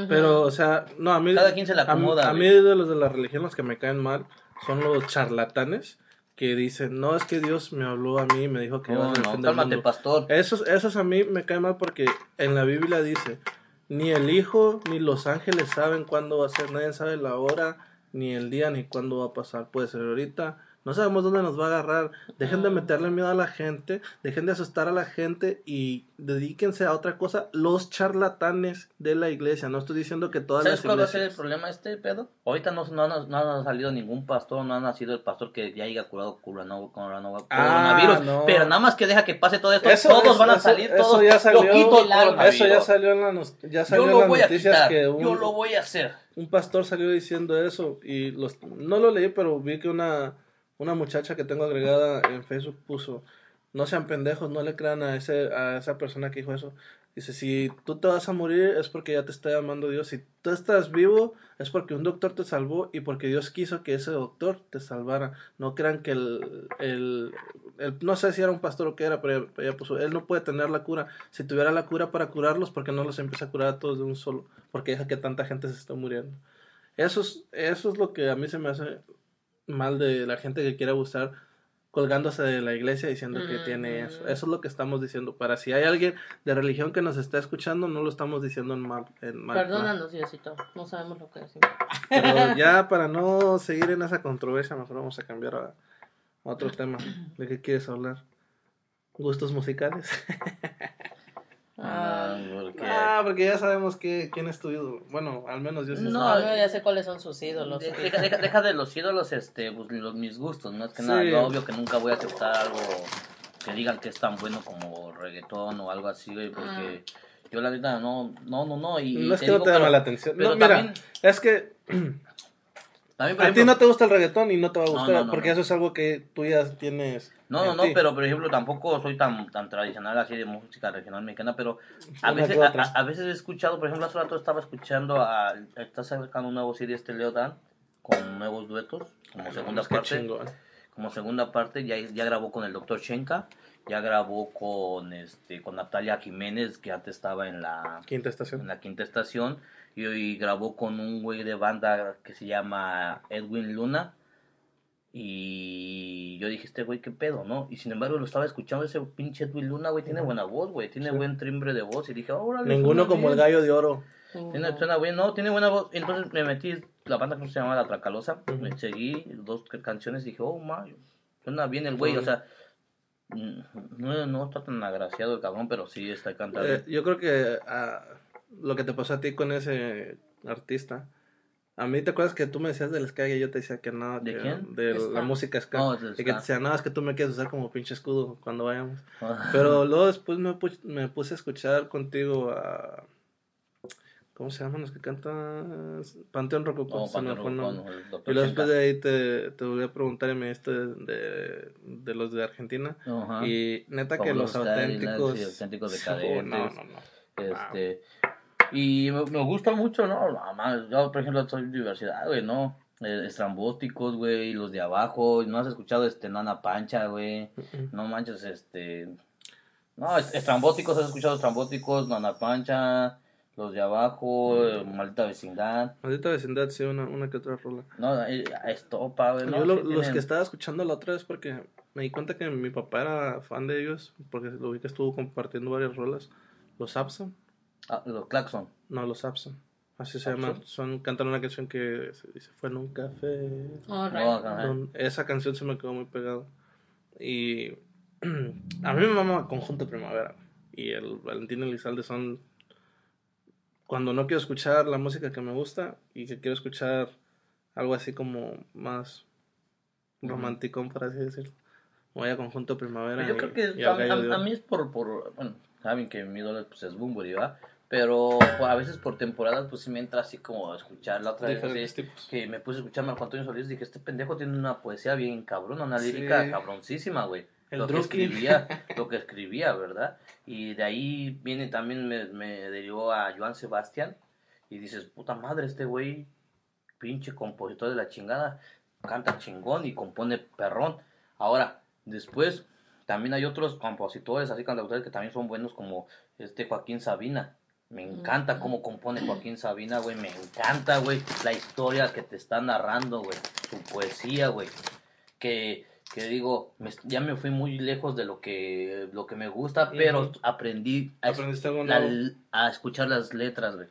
Pero, o sea, no, a mí. Cada quien se la a mí- acomoda, A mí, de los de la religión, los que me caen mal son los charlatanes que dicen: No, es que Dios me habló a mí y me dijo que iba No, a ser el no, cálmate, mundo". pastor. Esos, esos a mí me caen mal porque en la Biblia dice: Ni el Hijo ni los ángeles saben cuándo va a ser, nadie sabe la hora, ni el día, ni cuándo va a pasar. Puede ser ahorita. No sabemos dónde nos va a agarrar. Dejen de meterle miedo a la gente, dejen de asustar a la gente y dedíquense a otra cosa. Los charlatanes de la iglesia. No estoy diciendo que todas ¿Sabes las cuál va a ser el iglesias. problema este pedo? Ahorita no, no, no, no ha salido ningún pastor, no ha nacido el pastor que ya haya curado corona- corona- Ah, coronavirus. no. Pero nada más que deja que pase todo esto, Eso- todos eso- van a salir, eso todos ya salió- Milagro. coronavirus. Eso ya salió en, la ya salió Yo en lo las noticias quitar, que un, yo lo voy a hacer. un pastor salió diciendo eso y los no lo leí pero vi que una una muchacha que tengo agregada en Facebook puso no sean pendejos no le crean a ese a esa persona que dijo eso dice si tú te vas a morir es porque ya te está llamando Dios. Si tú estás vivo es porque un doctor te salvó y porque Dios quiso que ese doctor te salvara no crean que el, el, el- no sé si era un pastor o qué era pero ella- puso él no puede tener la cura. Si tuviera la cura para curarlos porque no los empieza a curar a todos de un solo porque deja que tanta gente se esté muriendo eso es, eso es lo que a mí se me hace mal de la gente que quiere abusar colgándose de la iglesia diciendo que tiene eso. Ujú. Eso es lo que estamos diciendo. Para si hay alguien de religión que nos está escuchando, no lo estamos diciendo en mal. En mal. Perdónanos, Diosito. No sabemos lo que decimos. Pero ya para no seguir en esa controversia, mejor vamos a cambiar a otro tema. ¿De qué quieres hablar? ¿Gustos musicales? Ah, porque... Ah, porque ya sabemos que, quién es tu ídolo. Bueno, al menos yo sí. No, yo ya sé cuáles son sus ídolos. De- Deja, deja- deja de los ídolos, este, pues, los, mis gustos, no es que nada, yo obvio que nunca voy a aceptar algo que digan que es tan bueno como reggaetón o algo así, güey, porque yo la neta no, no, no, no, y, no es te que no te pero- mala atención. pero No, mira, también- es que también, por a ti no te gusta el reggaetón y no te va a gustar, no, no, porque eso es algo que tú ya tienes. No, no, en no, ti. pero por ejemplo tampoco soy tan tan tradicional así de música regional mexicana, pero a Una veces a, veces he escuchado, por ejemplo, hace rato estaba escuchando a está sacando un nuevo CD este Leo Dan con nuevos duetos, como segunda parte, como segunda parte ya ya grabó con el Dr. Shenka, ya grabó con este con Natalia Jiménez que antes estaba en la Quinta en estación. la quinta estación y hoy grabó con un güey de banda que se llama Edwin Luna y yo dije este güey qué pedo no y sin embargo lo estaba escuchando ese pinche Edwin Luna güey tiene buena voz güey tiene Sí. buen timbre de voz y dije órale Ninguno como el bien". gallo de oro. tiene suena bien no tiene buena voz entonces me metí la banda que se llama La Tracalosa Ujú. me seguí dos canciones y dije oh my suena bien el güey o sea mm, no, no está tan agraciado el cabrón pero sí está cantando Eh, yo creo que ah, lo que te pasó a ti con ese artista. A mí te acuerdas que tú me decías del ska y yo te decía que no. ¿De que- quién? De Ska. la música ska. No, del y que te decía, no, es que tú me quieres usar como pinche escudo cuando vayamos. Pero luego después me, pu- me puse a escuchar contigo a... ¿Cómo se llaman los que cantan? Panteón Rococó. Me Panteón Rococó, no. Y luego después de ahí te, te volví a preguntar y me diste de, de, de los de Argentina. Y neta que los auténticos... auténticos Oh, decadentes. no, no, no. Este, y me, me gusta mucho, ¿no? Man, Yo, por ejemplo, soy diversidad, güey, ¿no? Eh, estrambóticos, güey, los de abajo. ¿No has escuchado este Nana Pancha, güey? No manches, este. No, est- estrambóticos, has escuchado estrambóticos, Nana Pancha, los de abajo, eh, maldita vecindad. Maldita vecindad, sí, una, una que otra rola. No, eh, estopa, güey. No, Yo lo- Sí los tienen- que estaba escuchando la otra vez porque me di cuenta que mi papá era fan de ellos, porque lo vi que estuvo compartiendo varias rolas. Los Abson, Ah, los Claxon. no los Abson, así se llaman. Son, cantan una canción que se dice Fue en un café. Right. ajá. Don- esa canción se me quedó muy pegado. Y a mí me mama Conjunto Primavera. Y el Valentín Elizalde son. Cuando no quiero escuchar la música que me gusta y que quiero escuchar algo así como más romántico, por así decirlo. Voy a Conjunto Primavera. Pues Yo y- creo que y a, a- mí es por, por, bueno, saben que mi ídolo pues, es Bumburi, ¿verdad? Pero pues, a veces por temporadas pues sí me entra así como a escuchar la otra vez que me puse a escuchar a Marco Antonio Solís dije, este pendejo tiene una poesía bien cabrona, una lírica Sí. cabroncísima, güey. El Lo que escribía, lo que escribía, ¿verdad? Y de ahí viene también, me, me derivó a Joan Sebastián y dices, puta madre, este güey, pinche compositor de la chingada, canta chingón y compone perrón. Ahora, después también hay otros compositores, así cantautores que también son buenos como este Joaquín Sabina. Me encanta cómo compone Joaquín Sabina, güey. Me encanta, güey, la historia que te está narrando, güey. Su poesía, güey. Que, que digo, me- ya me fui muy lejos de lo que, lo que me gusta, pero aprendí a, a escuchar las letras, güey.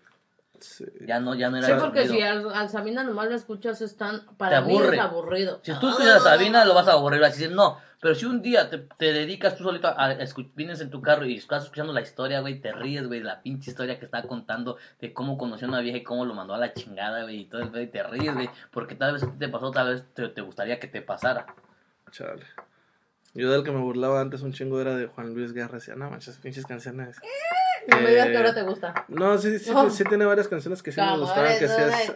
Sí. Ya no, ya no era Sí, porque si al, al Sabina nomás lo escuchas, es tan. Para Te mí es aburrido. Si tú escuchas a Sabina, lo vas a aburrir. Así de, no. Pero si un día te, te dedicas tú solito a, a vienes en tu carro y estás escuchando la historia, güey, te ríes, güey, la pinche historia que está contando de cómo conoció a una vieja y cómo lo mandó a la chingada, güey, y todo el güey, te ríes, güey, porque tal vez a ti te pasó, tal vez te, te gustaría que te pasara. Chale. Yo del que me burlaba antes un chingo era de Juan Luis Guerra. Decía, no manches, pinches canciones. No me digas Eh, que ahora te gusta. No, sí, sí, sí tiene varias canciones que sí me gustaban. Que sí es,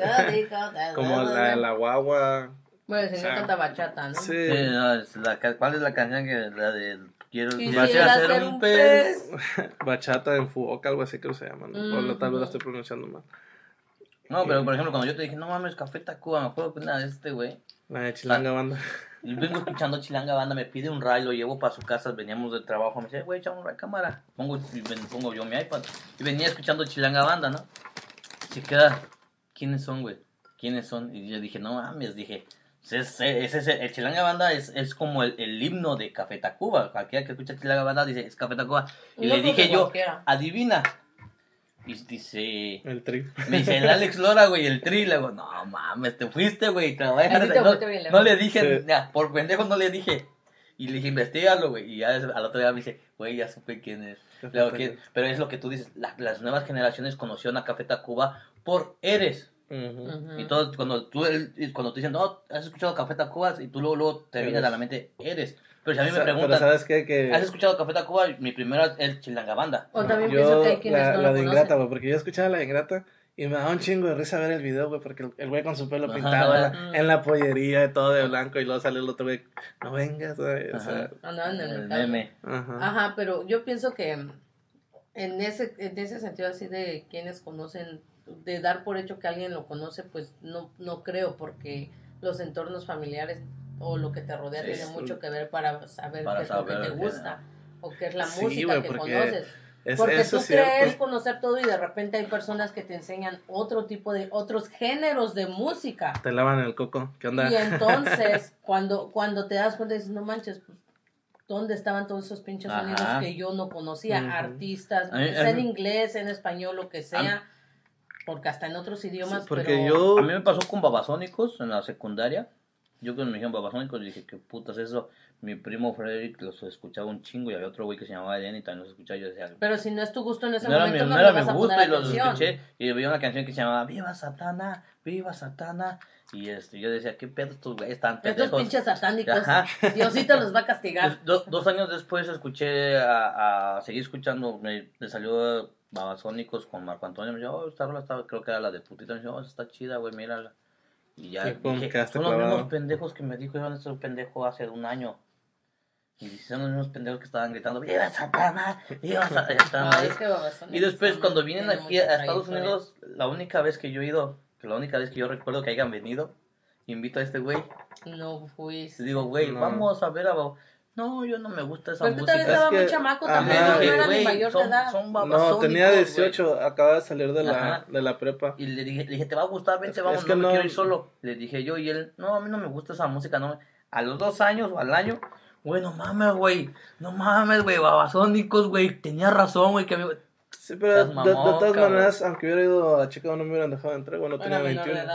como la, la guagua. Bueno, el señor Ah. canta bachata, ¿no? Sí. Sí, no, es la ca- ¿Cuál es la canción que la de quiero, ser un pez? Bachata en Fuoca, algo así creo que se llama. ¿no? O la- tal vez la estoy pronunciando mal. No, pero por ejemplo, cuando yo te dije, no mames, Café Tacuba, me acuerdo que una de este, güey. La de Chilanga Banda. Vengo escuchando Chilanga Banda, me pide un ray, lo llevo para su casa, veníamos del trabajo, me dice, güey, echa un ray cámara. Pongo, y ven- pongo yo mi iPad. Y venía escuchando Chilanga Banda, ¿no? Se queda, ¿quiénes son, güey? ¿Quiénes son? Y yo dije, no mames, dije, Es, es, es- el Chilanga Banda es, es como el, el himno de Café Tacuba. Cualquiera que escucha Chilanga Banda dice, es Café Tacuba. Y No le dije yo, cualquiera. adivina. Y dice, El tri. me dice el Alex Lora, güey, el tri. Le digo, no mames, te fuiste, güey. te voy a dejar no, le dije, Sí. ya, por pendejo no le dije. Y le dije, investigalo, güey. Y ya al otro día me dice, güey, ya supe quién es. Le digo, "¿Quién?". Pero es lo que tú dices, la- las nuevas generaciones conocieron a Café Tacuba por Eres. Y todos, cuando tú, cuando te dicen, no, has escuchado Café Tacuba, y tú luego, luego te viene Eres. a la mente, Eres. Pero si a mí me Pero preguntan, ¿sabes qué? Que ¿has escuchado Café Tacuba? Mi primero es Chilanga Banda. O también pienso yo, que hay quienes la, no la de. Ingrata, güey, porque yo escuchaba la de Ingrata y me daba un chingo de risa ver el video, güey, porque el- güey con su pelo Ajá. pintado en Mm. la, en la pollería y todo de blanco y luego sale el otro güey, no vengas, güey, o sea. Andaban en el El mercado. meme. ajá. Ajá, pero yo pienso que en ese, en ese sentido así de quienes conocen, de dar por hecho que alguien lo conoce, pues no, no creo, porque los entornos familiares o lo que te rodea Sí, tiene mucho que ver para saber Para qué es lo que saber te gusta o qué es la Sí, música que conoces. Es- Porque eso tú crees conocer todo y de repente hay personas que te enseñan otro tipo de, otros géneros de música. Te lavan el coco, ¿qué onda? Y entonces, cuando, cuando te das cuenta, dices, no manches, pues, ¿dónde estaban todos esos pinches Ajá. sonidos que yo no conocía? Artistas, mí- en mí- inglés, en español, lo que sea, porque hasta en otros idiomas, Sí, porque pero... yo, A mí me pasó con Babasónicos en la secundaria. Yo cuando me dijeron Babasónicos dije, ¿qué putas es eso? Mi primo Frederick los escuchaba un chingo y había otro güey que se llamaba Eden y también los escuchaba. Yo decía, Pero si no es tu gusto en ese no era mi, momento, no, era mi gusto y los escuché. Y había una canción que se llamaba Viva Satana, Viva Satana. Y este, yo decía, ¿qué pedo estos güeyes están Estos pinches satánicos, Ajá. Diosito los va a castigar. Dos, dos años después escuché a, a seguir escuchando, me, me salió Babasónicos con Marco Antonio, me dijo, oh, esta rola está, creo que era la de putita, me dijo, oh, está chida, güey, mírala. Y ya Y dije, son los clavado. mismos pendejos que me dijo, iban a ser pendejo hace un año. Y son los mismos pendejos que estaban gritando, ¡Viva Satanás! ¡Viva Ah, ahí. es que Y después cuando vienen aquí a Estados. Unidos, la única vez que yo he ido, que la única vez que yo recuerdo que hayan venido, invito a este güey. No fuiste. Le digo, güey, No. vamos a ver a... No, yo no me gusta esa Pero tú música. también estabas Es muy chamaco también, no, era ni mayor de edad. no, tenía güey. 18, acaba de salir de la, de la prepa. Y le dije, le dije, te va a gustar, vente, vamos, no me quiero ir solo. Le dije yo y él, no, a mí no me gusta esa música, no. me-". A los dos años o al año, güey, no mames, güey, no mames, güey, babasónicos, güey, tenía razón, güey, que. Sí, pero de, todas maneras, aunque hubiera ido a Chicago no me hubieran dejado entrar, bueno, tenía menor de 21.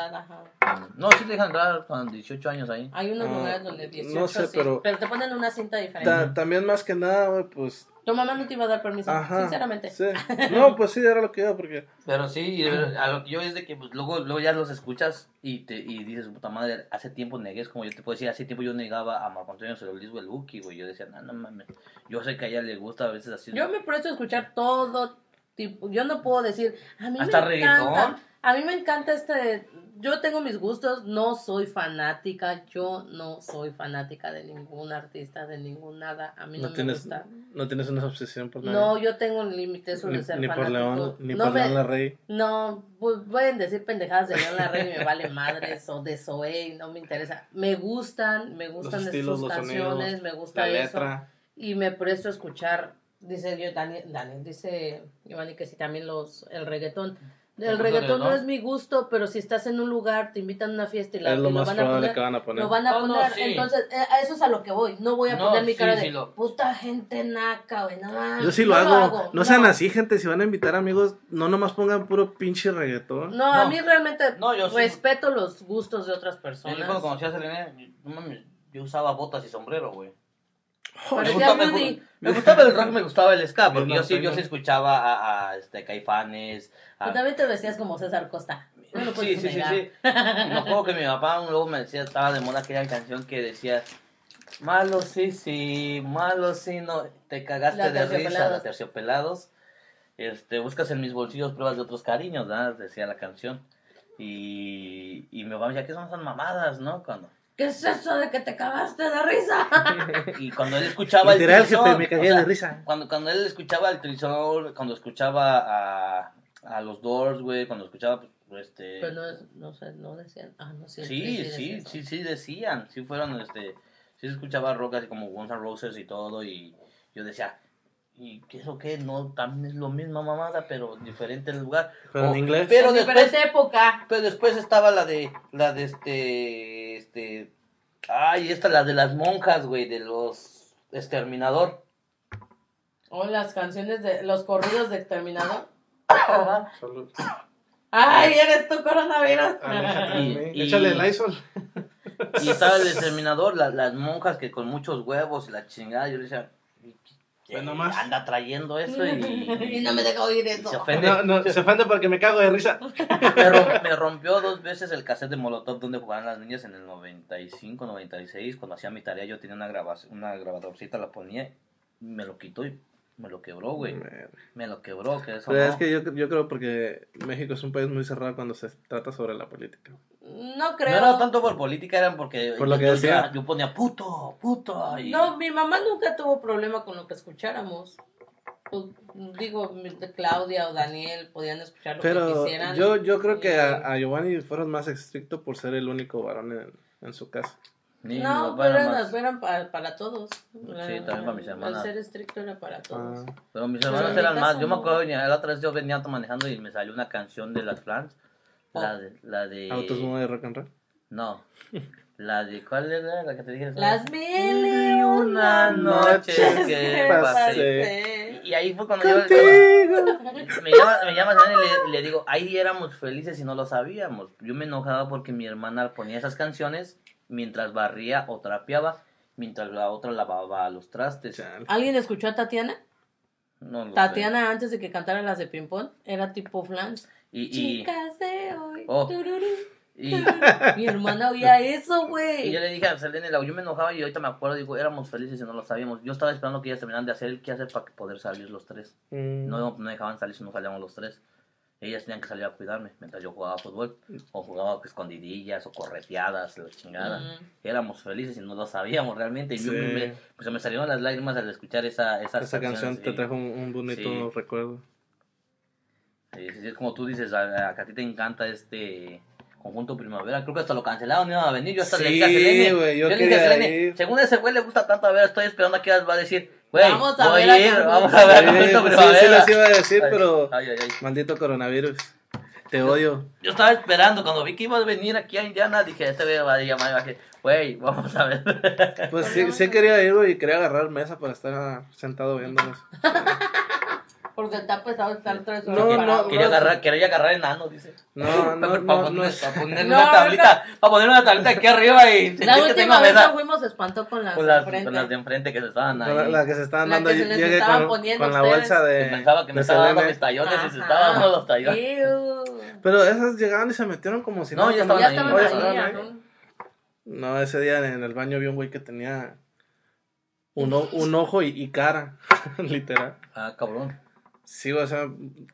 No, sí te dejan entrar con 18 años ahí. Hay unos Ah, lugares donde 18 no sé, sí, pero- te ponen una cinta diferente. Ta- también más que nada, güey, pues, Tu mamá no te iba a dar permiso, ajá. sinceramente. Sí. No, pues sí, era lo que iba, porque Pero sí, a lo que yo es de que pues, luego, luego ya los escuchas y te y dices, puta madre, hace tiempo negué, es como yo te puedo decir, hace tiempo yo negaba a Marco Antonio o el Buki, güey. Yo decía, no, no mames, yo sé que a ella le gusta a veces así. Yo me presto a escuchar todo tipo. Yo no puedo decir, a mí Hasta me encanta. A mí me encanta este. Yo tengo mis gustos, no soy fanática. Yo no soy fanática de ningún artista, de ningún nada. A mí no, no me gusta. no tienes una obsesión por nada. No, yo tengo un límite eso ni, de ser ni por fanático. León, ni no por León la Rey. No, pues pueden decir pendejadas de León Larrey y me vale madres o de Zoé, no me interesa. Me gustan, me gustan Los estilos, sus los canciones, sonidos, me gusta La eso. letra. Y me presto a escuchar, dice yo, Daniel, Daniel dice Giovanni que sí también los, el reggaetón. ¿Te El reggaetón no es mi gusto, pero si estás en un lugar, te invitan a una fiesta y, la, Es lo y más van a poner, que van a poner. lo van a Oh, no, poner. sí. Entonces, eh, a eso es a lo que voy. No voy a No, poner mi sí, cara sí de lo- puta gente naca, güey. No, Yo sí lo no hago. No, sean no. así, gente. Si van a invitar amigos, no nomás pongan puro pinche reggaetón. No, a No. mí realmente No, yo sí. respeto los gustos de otras Yo personas. cuando conocí a Selena, no mames, yo usaba botas y sombrero, güey. Me gustaba, me, Rudy. me gustaba el rock, me gustaba el ska, porque yo sí, yo sí escuchaba a, a, este, Caifanes. a- Tú también te vestías como César Costa. No lo Sí, sí, sí, sí. Me acuerdo que mi papá luego me decía, estaba de moda aquella canción que decía, malo sí, sí, malo sí, no, te cagaste La de risa, Terciopelados. la terciopelados. Este, buscas en mis bolsillos pruebas de otros cariños, ¿verdad? Decía la canción. Y, y mi papá me decía, ¿qué son esas mamadas, no? Cuando, ¿Qué es eso de que te cagaste de risa? y cuando él escuchaba Literal, el trisol, jefe, me cagué o sea, de risa. Cuando, cuando él escuchaba el trisol, cuando escuchaba a, a los Doors, güey, cuando escuchaba, pues, este... Pero no, es- no sé, no decían. Ah, no, sí. Sí, sí, sí, eso. sí, decían, sí fueron, este, sí se escuchaba rock así como Guns N' Roses y todo, y yo decía, ¿y qué eso qué? No, también es lo misma mamada, pero diferente el lugar. Pero en inglés. Pero En después, diferente época. pero después estaba la de, la de este, este. Ay, esta, la de las monjas, güey, de los Exterminador. O las canciones de los corridos de Exterminador. Salud. Ay, eres tu coronavirus. De Y- y- Échale el Lysol. Y estaba el Exterminador, la- las monjas que con muchos huevos y la chingada. Yo le decía, ¿qué Ve nomás. anda trayendo eso? Y, Y no me deja oír eso. se ofende. No, no, se ofende porque me cago de risa. Me, rom- me rompió dos veces el cassette de Molotov donde jugaban las niñas en el 95, 96. Cuando hacía mi tarea yo tenía una, grabación, una grabadorcita, la ponía, y me lo quitó y me lo quebró, güey. Me lo quebró, que eso Pero no. es que yo, yo creo porque México es un país muy cerrado cuando se trata sobre la política. No No creo. era tanto por política, eran porque Por lo yo, que yo decía. ya- yo ponía puto, puto. Y, No, mi mamá nunca tuvo problema con lo que escucháramos. Pues, digo, Claudia o Daniel podían escuchar lo que quisieran. yo, yo creo que a, a Giovanni fueron más estrictos por ser el único varón en, en su casa. ni No, pero era eran, más- eran para, para todos. también para mis hermanas. El ser estricto era para todos. Ah, Pero mis mi eran más. Yo me no. acuerdo, la otra vez yo venía manejando y me salió una canción de las Flans. Oh. La de. La de autos de rock and roll. No. La de. ¿Cuál era la que te dije? Las mil y una noches que pasé. Y ahí fue cuando yo. Me llama, me llama y le, digo, ahí éramos felices y no lo sabíamos. Yo me enojaba porque mi hermana ponía esas canciones mientras barría o trapeaba, mientras la otra lavaba los trastes. ¿Alguien escuchó a Tatiana? No lo sé. Tatiana, antes de que cantara las de ping-pong, era tipo flans. Y, y, Chicas de hoy. Oh. tururú, y. Mi hermana oía eso, y güey. yo le dije a Selene, yo me enojaba y ahorita me acuerdo, digo, éramos felices y no lo sabíamos. Yo estaba esperando que ellas terminaran de hacer el quehacer para poder salir los tres. Mm. No, no dejaban salir si no salíamos los tres. Ellas tenían que salir a cuidarme mientras yo jugaba fútbol. O jugaba escondidillas o correteadas, la chingada. Ujú. Éramos felices y no lo sabíamos realmente. Y yo Sí. me, me- pues se me salieron las lágrimas al escuchar esa, esa, Esa canción te trajo un, un bonito Sí. recuerdo. Sí, sí, sí, es como tú dices, a, a, que a ti te encanta este conjunto primavera. Creo que hasta lo cancelaron, no iba a venir. Yo hasta le dije a Sí, Selene. güey, yo le dije a Selene, según ese güey le gusta tanto a ver, estoy esperando a que va a decir, güey, Vamos a voy ver a ir, vamos a ver a Sí, conjunto sí, primavera. sí les iba a decir, Ay, pero ay, ay, ay. maldito coronavirus. Te odio. Yo estaba esperando, cuando vi que iba a venir aquí a Indiana, dije, este güey va a llamar y va a decir, güey, vamos a ver. Pues sí, sí quería ir güey, y quería agarrar mesa para estar sentado viéndolos. Porque está pesado estar tres horas No, no, quería, no. agarrar, quería agarrar enano, dice. No, para, no, para no, no poner, es- para poner No, una tablita, para poner una tablita aquí arriba y La última vez que fuimos espantó con las Con las, de con las de enfrente que se estaban ahí. No, la, que se estaban La dando que se yo les llegué estaban con, poniendo con la bolsa Que de, pensaba que me estaba dando mis tallones y se Ajá. estaba dando los tallones. Pero esas llegaban y se metieron como si No, nada, ya estaban estaban estaban. No, ese día en el baño vi un güey que tenía un, o- un ojo y, y cara, literal. Ah, cabrón. Sí, o sea,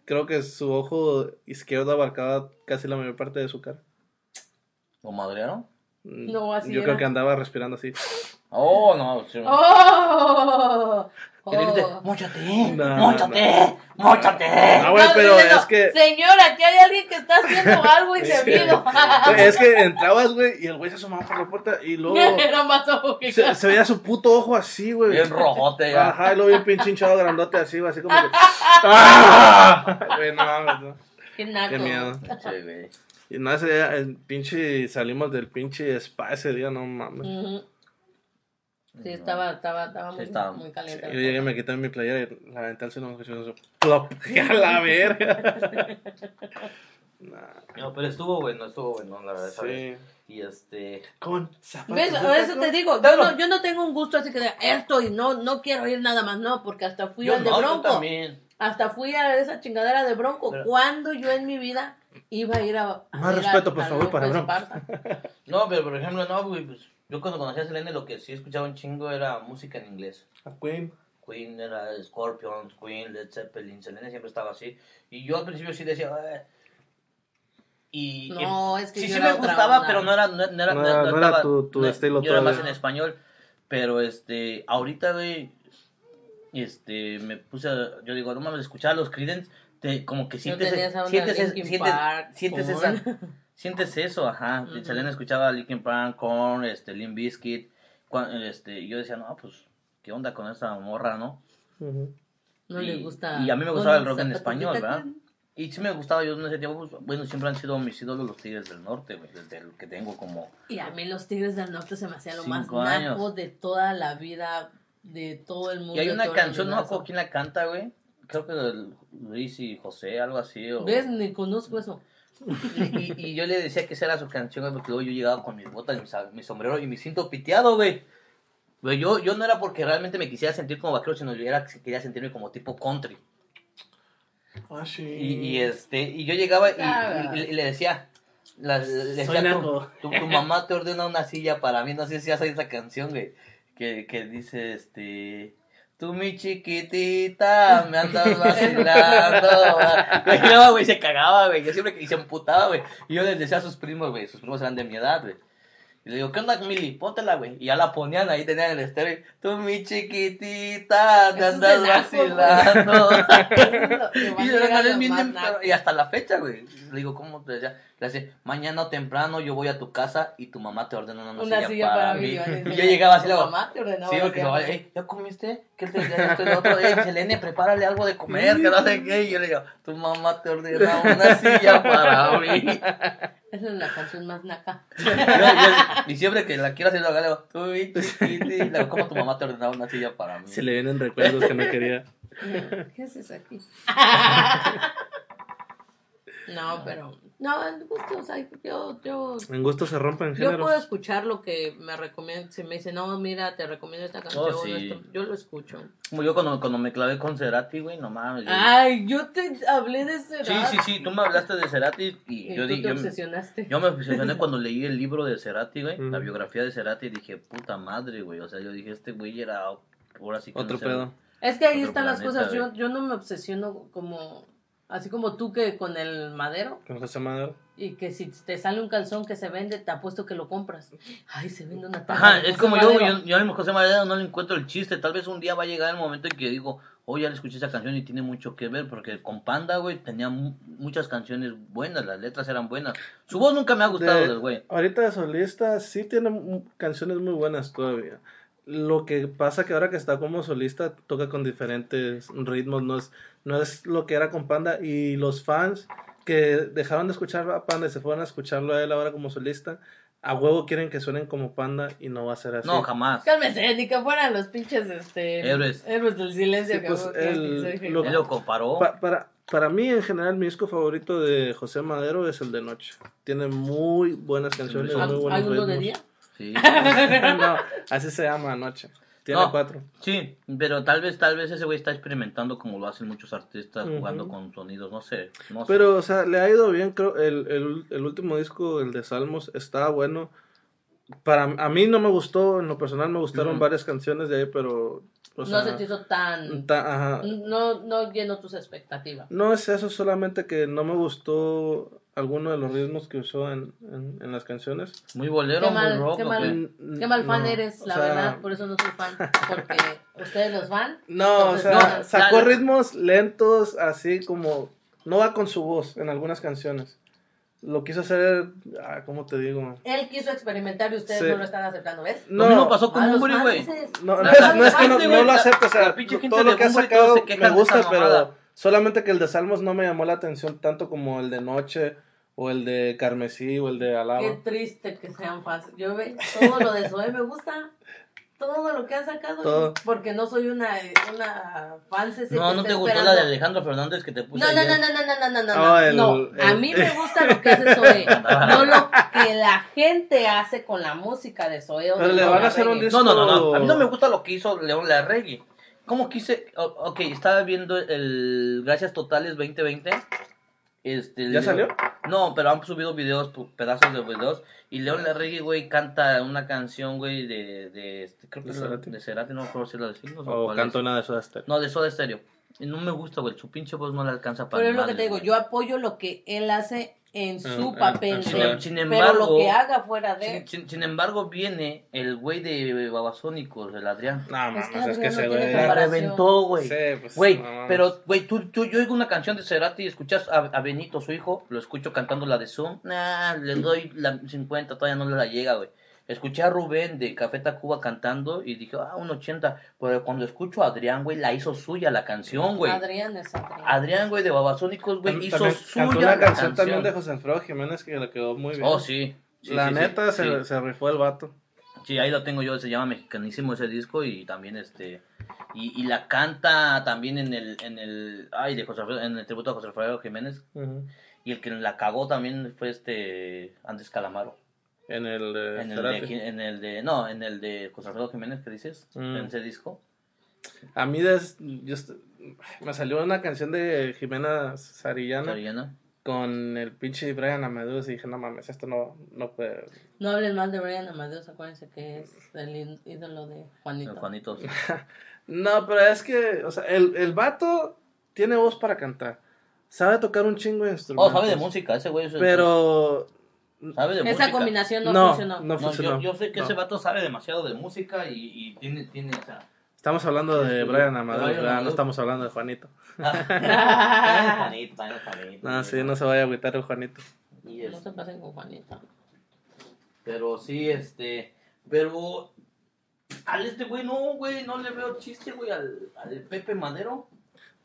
creo que su ojo izquierdo abarcaba casi la mayor parte de su cara. ¿Lo madrearon? Mm, No, así Yo era. creo que andaba respirando así. Oh, no. sí. ¡Oh! Oh. ¡Móchate! No, ¡Móchate! ¡Móchate! Ah, güey, No, pero diciendo, es que... Señora, aquí hay alguien que está haciendo algo indebido. Es que entrabas, güey, y el güey se asomaba por la puerta y luego Era más ojo que se, se veía su puto ojo así, güey. Bien rojote ya. Ajá, y luego bien pinche hinchado grandote así, güey, así como que... ¡Ah! Güey, no mames, no. Qué naco. Qué miedo. Sí, güey. Y no, ese día, el pinche, salimos del pinche spa ese día, no mames. Ujú. Sí, estaba, estaba, estaba Sí, muy, estaba- muy caliente. Yo llegué, me quité mi playera y la aventé al suelo y se plop. ¡A la verga! Nah, No, pero estuvo bueno, estuvo bueno, la verdad, sí. Y este... Con zapatos ¿Ves? de A te digo, yo no, yo no tengo un gusto así que diga esto y no, no quiero ir nada más, no, porque hasta fui Yo al de yo Bronco. también. Hasta fui a esa chingadera de Bronco. Pero- cuando yo en mi vida iba a ir a. a Más ir a- respeto, por favor, para Bronco Bronco. Esparta. No, pero por ejemplo, no, güey, pues yo cuando conocí a Selene lo que sí escuchaba un chingo era música en inglés. A Queen. Queen era Scorpions, Queen, Led Zeppelin, Selene siempre estaba así. Y yo al principio sí decía, "Eh". y No, y- es que sí, yo sí era me otra gustaba, onda. pero no era, no, no era, No era- no era estaba- tu- tu no- estilo Yo era más en español, pero este, ahorita, güey, este, me puse, a- yo digo, no mames, escuchar a los Creedence, te, como que sientes, onda sientes, sientes, sientes Korn. esa, sientes eso, ajá. Ujú. Selena escuchaba Linkin Park, Korn, este, Limp Bizkit, este, y yo decía, no, pues, ¿qué onda con esa morra, no? No Y- le gusta. y a mí me gustaba el rock en español, ¿verdad? Y sí me gustaba yo en ese tiempo, pues, bueno, siempre han sido mis ídolos los Tigres del Norte, güey, desde el que tengo como... Y a mí los Tigres del Norte se me hacía lo más años. naco de toda la vida, de todo el mundo. Y hay una canción, no me acuerdo quién la canta, güey. Creo que el Luis y José, algo así. O... ¿Ves? Ni conozco eso. Y, y- y yo le decía que esa era su canción, porque luego yo llegaba con mis botas, mi, sombrero y mi cinto piteado, güey. Güey, yo, yo no era porque realmente me quisiera sentir como vaquero, sino yo era que quería sentirme como tipo country. Ah, sí. Y, y, este, y yo llegaba y, Ah. y- y le decía, la- le decía, naco. tu, tu- tu mamá te ordena una silla para mí, no sé si ya sabes esa canción, güey, que, que dice, este, tú mi chiquitita, me andas vacilando, güey, no, güey, se cagaba, güey, yo siempre que y se emputaba, güey, y yo les decía a sus primos, güey, sus primos eran de mi edad, güey, y le digo, ¿qué onda, Mili? Póntela, güey. Y ya la ponían ahí, tenían el estéreo. Tú, mi chiquitita, te andas vacilando. Y, y hasta la fecha, güey. Le digo, ¿cómo te decía? Le hace, mañana temprano yo voy a tu casa y tu mamá te ordena una, Una silla para mí. Y yo llegaba así, "Tu le hago, mamá te ordenaba sí, porque silla se para va, mí". "Ey, ¿ya comiste? ¿Qué te esto y lo otro? Ey, Selene, prepárale algo de comer, que no sé qué. Y yo le digo, tu mamá te ordena una silla para mí. Esa es la canción más naca. Yo- yo- y siempre que la quiero hacer, le digo, tú, chiquiti. Le digo, ¿cómo tu mamá te ordenaba una silla para mí? Se le vienen recuerdos que no quería. ¿Qué haces aquí? No, pero. No, en gusto, o sea, yo, yo, En gusto se rompen yo puedo géneros. escuchar lo que me recomienda. Si me dice, no, mira, te recomiendo esta canción, Oh, sí. esto", yo lo escucho. Como yo cuando, cuando me clavé con Cerati, güey, no mames. yo- Ay, yo te hablé de ese Sí, sí, sí, tú me hablaste de Cerati y Y yo tú dije, te yo, obsesionaste. yo me obsesioné cuando leí el libro de Cerati, güey, la biografía de Cerati y dije, puta madre, güey, o sea, yo dije, este güey era ahora sí que Otro no sé, pedo. Es que ahí están las cosas. Yo, yo no me obsesiono como. Así como tú que con el madero. Con José Madero. Y que si te sale un calzón que se vende, te apuesto que lo compras. Ay, se vende una tabla Ajá, es como yo, yo, yo a José Madero no le encuentro el chiste, tal vez un día va a llegar el momento en que digo, oh, ya le escuché esa canción y tiene mucho que ver, porque con Panda, güey, tenía mu- muchas canciones buenas, las letras eran buenas. Su voz nunca me ha gustado De- del güey. ahorita de solista sí tiene canciones muy buenas todavía. Lo que pasa que ahora que está como solista toca con diferentes ritmos, no es, no es lo que era con Panda y los fans que dejaron de escuchar a Panda y se fueron a escucharlo a él ahora como solista, a huevo quieren que suenen como Panda y no va a ser así. No, jamás. Cálmese, ni que fueran los pinches este, Héroes. héroes del silencio. Sí, que pues, que- el- que- lo- Él lo comparó. Pa- para, para mí, en general, mi disco favorito de José Madero es el de Noche. Tiene muy buenas canciones, ¿Al- muy buenos ¿Hay uno de día? Sí. no, así se llama Noche. Tiene No. cuatro. Sí, pero tal vez, tal vez ese güey está experimentando como lo hacen muchos artistas jugando con sonidos, no sé, no sé. Pero, o sea, le ha ido bien, creo. El, el, el último disco, el de Salmos, estaba bueno. Para, a mí no me gustó, en lo personal me gustaron varias canciones de ahí, pero... O sea, no se te hizo tan... ta- ajá. No, no llenó tus expectativas. No es eso, solamente que no me gustó alguno de los ritmos que usó en, en, en las canciones. Muy bolero, Qué muy mal, rock. qué ¿o mal. qué? Mm, mal fan no, eres, o la sea, verdad, por eso no soy fan. Porque ustedes los van. No, o sea, no, sacó claro. ritmos lentos, así como... No va con su voz en algunas canciones. Lo quiso hacer... Ah, ¿Cómo te digo? Él quiso experimentar y ustedes Sí. no lo están aceptando, ¿ves? Lo mismo pasó con Bunbury, güey. No, no, es, no es que no, no lo acepto, o sea, todo lo que ha sacado me gusta, pero solamente que el de Salmos no me llamó la atención tanto como el de Noche o el de Carmesí o el de Alaba. Qué triste que sean fans. Yo ve todo lo de Zoe me gusta. Todo lo que han sacado. Todo. Porque no soy una, una fan. No, no te gustó la de Alejandro Fernández que te puse No, no, no, no, no, no, no, no, no, Oh, no. el- No, a el- mí me gusta lo que hace Zoe, no lo que la gente hace con la música de Zoe. o Pero de le van a hacer un disco- No, no, no, no. A mí no me gusta lo que hizo León Larregui. ¿Cómo quise? o- ok, estaba viendo el Gracias Totales 2020. Este, ¿Ya le- salió? No, pero han subido videos, pedazos de videos. Y León Larregui, güey, canta una canción, güey, de, de este, creo que ¿De Cerati? de Cerati, no recuerdo si es la de Signos o O canto es. una de Soda Stereo. No, de Soda Stereo. Y no me gusta, güey, su pinche voz no le alcanza para Pero es lo que te digo, güey. yo apoyo lo que él hace en su en- papel. de- Sin pero embargo- lo que haga fuera de... Sin, sin- sin embargo, viene el güey de Babasónicos, el Adrián. No, Es que mames, es que ese no güey... La reventó, güey. Sí, pues, Güey, no pero, güey, tú, tú, yo oigo una canción de Cerati y escuchas a, a Benito, su hijo, lo escucho cantando la de Zoom. Nah, le doy la 50, todavía no le la llega, güey. Escuché a Rubén de Café Tacuba cantando y dije, ah, un 80. Pero cuando escucho a Adrián, güey, la hizo suya la canción, güey. Adrián es Adrián. Adrián, güey, de Babasónicos, güey, hizo También suya cantó la una canción, canción. también de José Alfredo Jiménez que le quedó muy bien. Oh, sí. Sí, la sí, neta sí. Se, se rifó el vato. Sí, ahí lo tengo yo, se llama Mexicanísimo ese disco y también este y, y la canta también en el en el ay de José Alfredo- en el tributo a José Alfredo Jiménez y el que la cagó también fue este Andrés Calamaro. En el de En el de, Cerati. aquí- en el de no, en el de José Alfredo Jiménez que dices, Mm. en ese disco. A mí des- yo est- me salió una canción de Jimena Sarillana Sarillana. con el pinche Brian Amadeus y dije, no mames, esto no, no puede. No hablen mal de Brian Amadeus, acuérdense que es el ídolo de Juanito. No, pero es que, o sea, el, el vato tiene voz para cantar. Sabe tocar un chingo de Oh, instrumentos. sabe de música, ese güey es- Pero sabe de Esa música. combinación no, no, funcionó. no No, funcionó. yo, yo sé que No. ese vato sabe demasiado de música y, y tiene tiene o sea, Estamos hablando de Brian ¿verdad? no estamos hablando de Juanito. Ah, Juanito, Juanito. No, sí, no se vaya a agüitar el Juanito. Y No es- se pasen con Juanito. Pero sí, este. Pero. Al este güey, no, güey, no le veo chiste, güey, al, al Pepe Madero.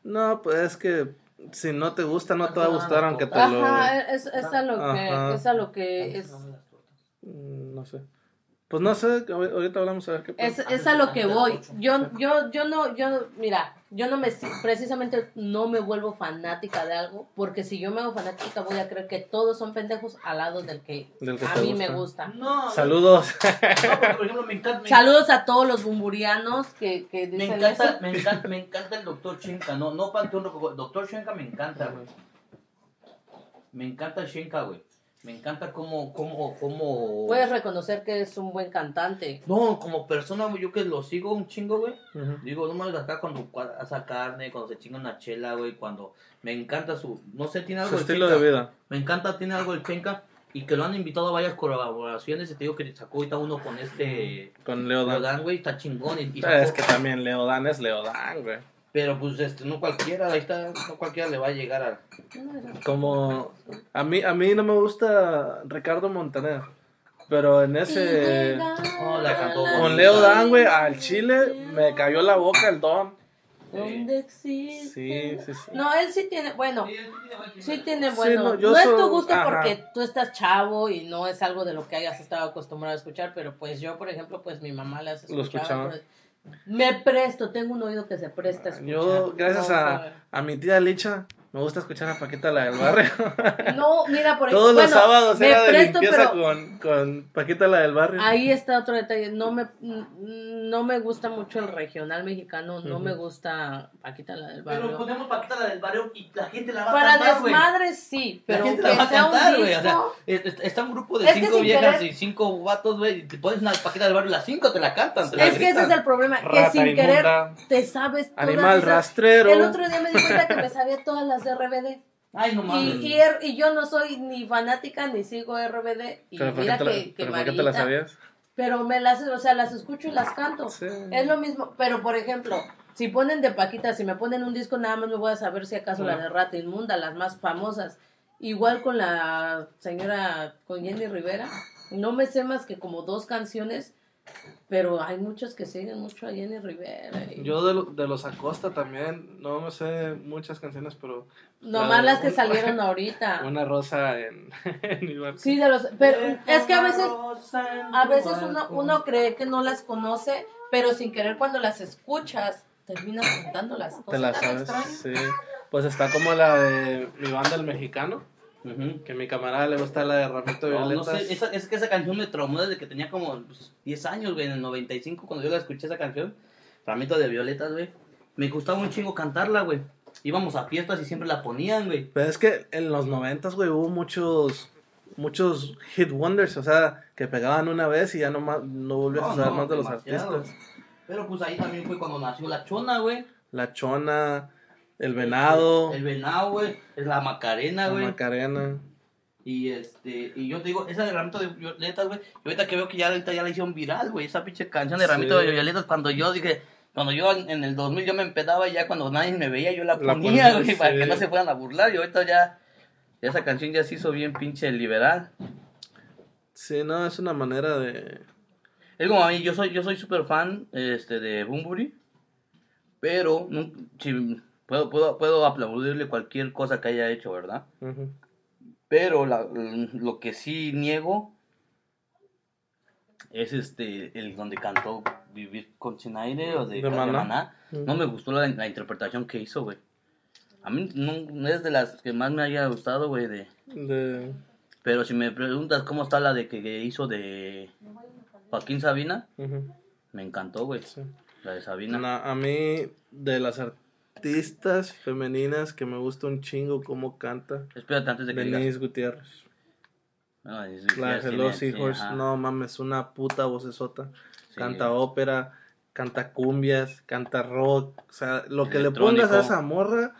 No, pues es que si no te gusta, no te va a gustar aunque te lo... Ajá, es, es a lo que, Ajá. es a lo que es, No sé. Pues no sé, ahor- ahorita hablamos a ver qué es, pasa. es a lo que voy. Yo, yo, yo no, yo, mira, yo no me, precisamente no me vuelvo fanática de algo, porque si yo me hago fanática voy a creer que todos son pendejos al lado del que, Del que a mí gusta. me gusta. No, Saludos. no, porque, por ejemplo, me encanta. Me, Saludos a todos los bumburianos que, que me encanta, eso. me encanta, me encanta el doctor Shenka. No, no Panteón. Doctor Shenka me encanta, güey. Me encanta Shenka, güey. Me encanta cómo, cómo, cómo. Puedes reconocer que es un buen cantante. No, como persona, güey, yo que lo sigo un chingo, güey. Digo, no mames, acá cuando cua- hace carne, cuando se chinga una chela, güey, cuando me encanta su, no sé, tiene Su algo el estilo de vida. Me encanta, tiene algo el Chenka y que lo han invitado a varias colaboraciones y te digo que sacó ahorita uno con este Con Leo Dan. Leodan, güey, está chingón y, y Es que también Leo Dan es Leo Dan, güey. Pero pues este, no cualquiera, ahí está, no cualquiera le va a llegar a... Como a mí a mí no me gusta Ricardo Montaner, pero en ese Oh, la cantó con. Leo Dan, güey, al Chile me cayó la boca el don. ¿Dónde existe? Sí, sí, sí. No, él sí tiene, bueno, sí tiene Sí, bueno. no, no, es tu gusto ajá. porque tú estás chavo y no es algo de lo que hayas estado acostumbrado a escuchar, pero pues yo, por ejemplo, pues mi mamá las Lo escuchaba. escuchaba. pues, me presto, tengo un oído que se presta a escuchar. Yo gracias No, a, a mi tía Licha me gusta escuchar a Paquita la del barrio. No, mira, por Todos bueno, los sábados me era de presto, limpieza pero con, con Paquita la del barrio. Ahí está otro detalle. No me, no me gusta mucho el regional mexicano. No me gusta Paquita la del Pero barrio. ponemos Paquita la del barrio y la gente la va a Para cantar, güey. desmadres sí, La pero gente que la va a sea cantar, un güey. O sea, está un grupo de Es cinco viejas querer- y cinco vatos, güey, y te pones una paquita del barrio y las cinco te la cantan. Te la Es que ese es el problema, que sin inmunda. querer te sabes todas Animal esas- rastrero. El otro día me di cuenta que me sabía todas las de RBD. Ay, no mames. Y, y, er- y yo no soy ni fanática ni sigo RBD. Y ¿Pero mira te la, que, que pero por qué te la sabías? Pero me las, o sea, las escucho y las canto. Sí. Es lo mismo, pero por ejemplo, si ponen de Paquita, si me ponen un disco, nada más me voy a saber si acaso la de Rata Inmunda, las más famosas. Igual con la señora, con Jenny Rivera. No me sé más que como dos canciones, pero hay muchos que siguen mucho a Jenny Rivera. y- Yo de, lo- de los Acosta también, no me sé muchas canciones, pero Nomás las que un- salieron ahorita. una rosa en, en mi barco. Sí, de los, pero es que a veces A veces uno, uno cree que no las conoce, pero sin querer cuando las escuchas, terminas cantándolas. Te la sabes, sí. Pues está como la de mi banda el mexicano, Ujú. que a mi camarada le gusta la de Ramito No, no Violetas. sé, esa, es que esa canción me traumó desde que tenía como pues, 10 años, güey, en el 95, cuando yo la escuché esa canción, Ramito de Violetas, güey. Me gustaba un chingo cantarla, güey. Íbamos a fiestas y siempre la ponían, güey. Pero es que en los noventas, güey, hubo muchos muchos hit wonders, o sea, que pegaban una vez y ya no, más, no volvías a saber no, más de los artistas. Pero pues ahí también fue cuando nació la chona, güey. La Chona, El Venado, El venado, güey. Es la macarena, la güey. Macarena. Y este, y yo te digo, esa de Ramito de Violetas, güey. Y ahorita que veo que ya ahorita ya la hicieron viral, güey. Esa pinche canción de Ramito Sí. de Violetas, cuando yo dije, cuando yo en en el 2000 yo me empedaba y ya cuando nadie me veía yo la La ponía, güey, para que no se fueran a burlar. Y ahorita ya, ya esa canción ya se hizo bien pinche liberal. Sí, no, es una manera de, Es como a mí, yo soy, yo soy súper fan este, de Bumburi, pero no, si, puedo, puedo, puedo aplaudirle cualquier cosa que haya hecho, ¿verdad? Pero la- lo que sí niego es este el donde cantó Vivir con Sin Aire o de, De Maná. No me gustó la, la interpretación que hizo, güey. A mí no, es de las que más me haya gustado, güey. De... De... Pero si me preguntas cómo está la de que, que hizo de Joaquín Sabina, me encantó, güey. sí. La de Sabina. Na- a mí, de las artistas femeninas que me gusta un chingo cómo canta, Espérate antes de que digas. Denise Gutiérrez. No, La Hello sí, Seahorse, no mames, una puta vocesota. Sí. Canta ópera, canta cumbias, canta rock. O sea, lo que le pongas a esa morra,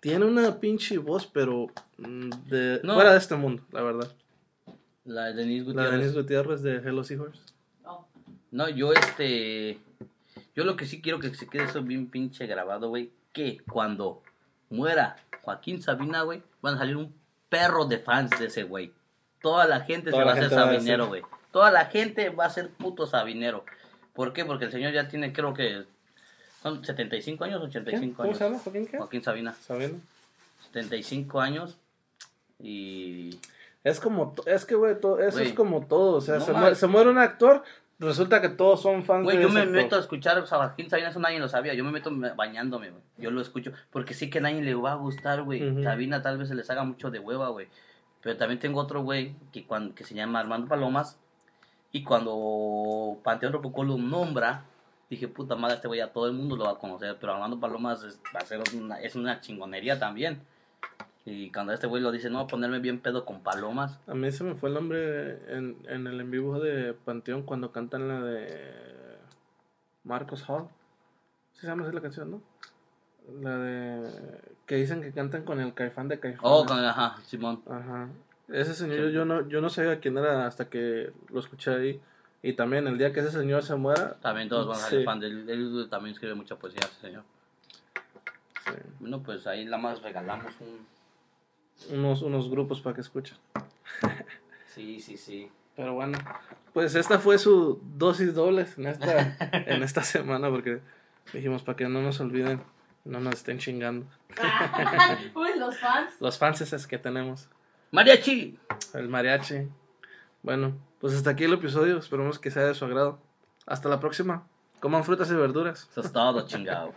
tiene una pinche voz, pero mm, de, No. fuera de este mundo, la verdad. La de Denise La Gutiérrez. de Denise Gutiérrez de Hello Seahorse. No, yo este. Yo lo que sí quiero que se quede eso bien pinche grabado, güey. Que cuando muera Joaquín Sabina, güey, van a salir un perro de fans de ese güey. Toda la gente Toda se la va a hacer sabinero, güey. Toda la gente va a ser puto sabinero. ¿Por qué? Porque el señor ya tiene, creo que. Son 75 años, 85 ¿Cómo años. llama? ¿Joaquín qué? Joaquín Sabina. ¿Sabina? 75 años. Y. Es como, es que, güey, eso es como todo. O sea, No se, muere, se muere un actor, resulta que todos son fans Güey, de yo ese me meto a escuchar a Joaquín Sabina, eso nadie lo sabía. Yo me meto me- bañándome, güey. Yo lo escucho. Porque sí que a nadie le va a gustar, güey. Sabina tal vez se les haga mucho de hueva, güey. Pero también tengo otro güey que, que se llama Armando Palomas. Y cuando Panteón Rococó lo nombra, dije, puta madre, este güey a todo el mundo lo va a conocer. Pero Armando Palomas es, va a ser una, es una chingonería también. Y cuando este güey lo dice, no, ponerme bien pedo con palomas. A mí se me fue el nombre en, en el en vivo de Panteón cuando cantan la de Marcos Hall. ¿Sí se llama así la canción, no? La de... Que dicen que cantan con el caifán de caifán. Oh, con, ajá, Simón. Ajá. Ese señor yo, yo no, yo no sabía quién era hasta que lo escuché ahí. Y también el día que ese señor se muera... También todos van a ser Sí. fan de él. Él también escribe mucha poesía, ese señor. sí, Bueno, pues ahí la más regalamos un... unos, unos grupos para que escuchen. Sí, sí, sí. Pero bueno, pues esta fue su dosis dobles en esta, en esta semana porque dijimos para que no nos olviden, no nos estén chingando. Uy, los fans. Los fans es que tenemos, Mariachi. el mariachi. Bueno, pues hasta aquí el episodio, esperemos que sea de su agrado. Hasta la próxima. Coman frutas y verduras. Eso es todo, chingado.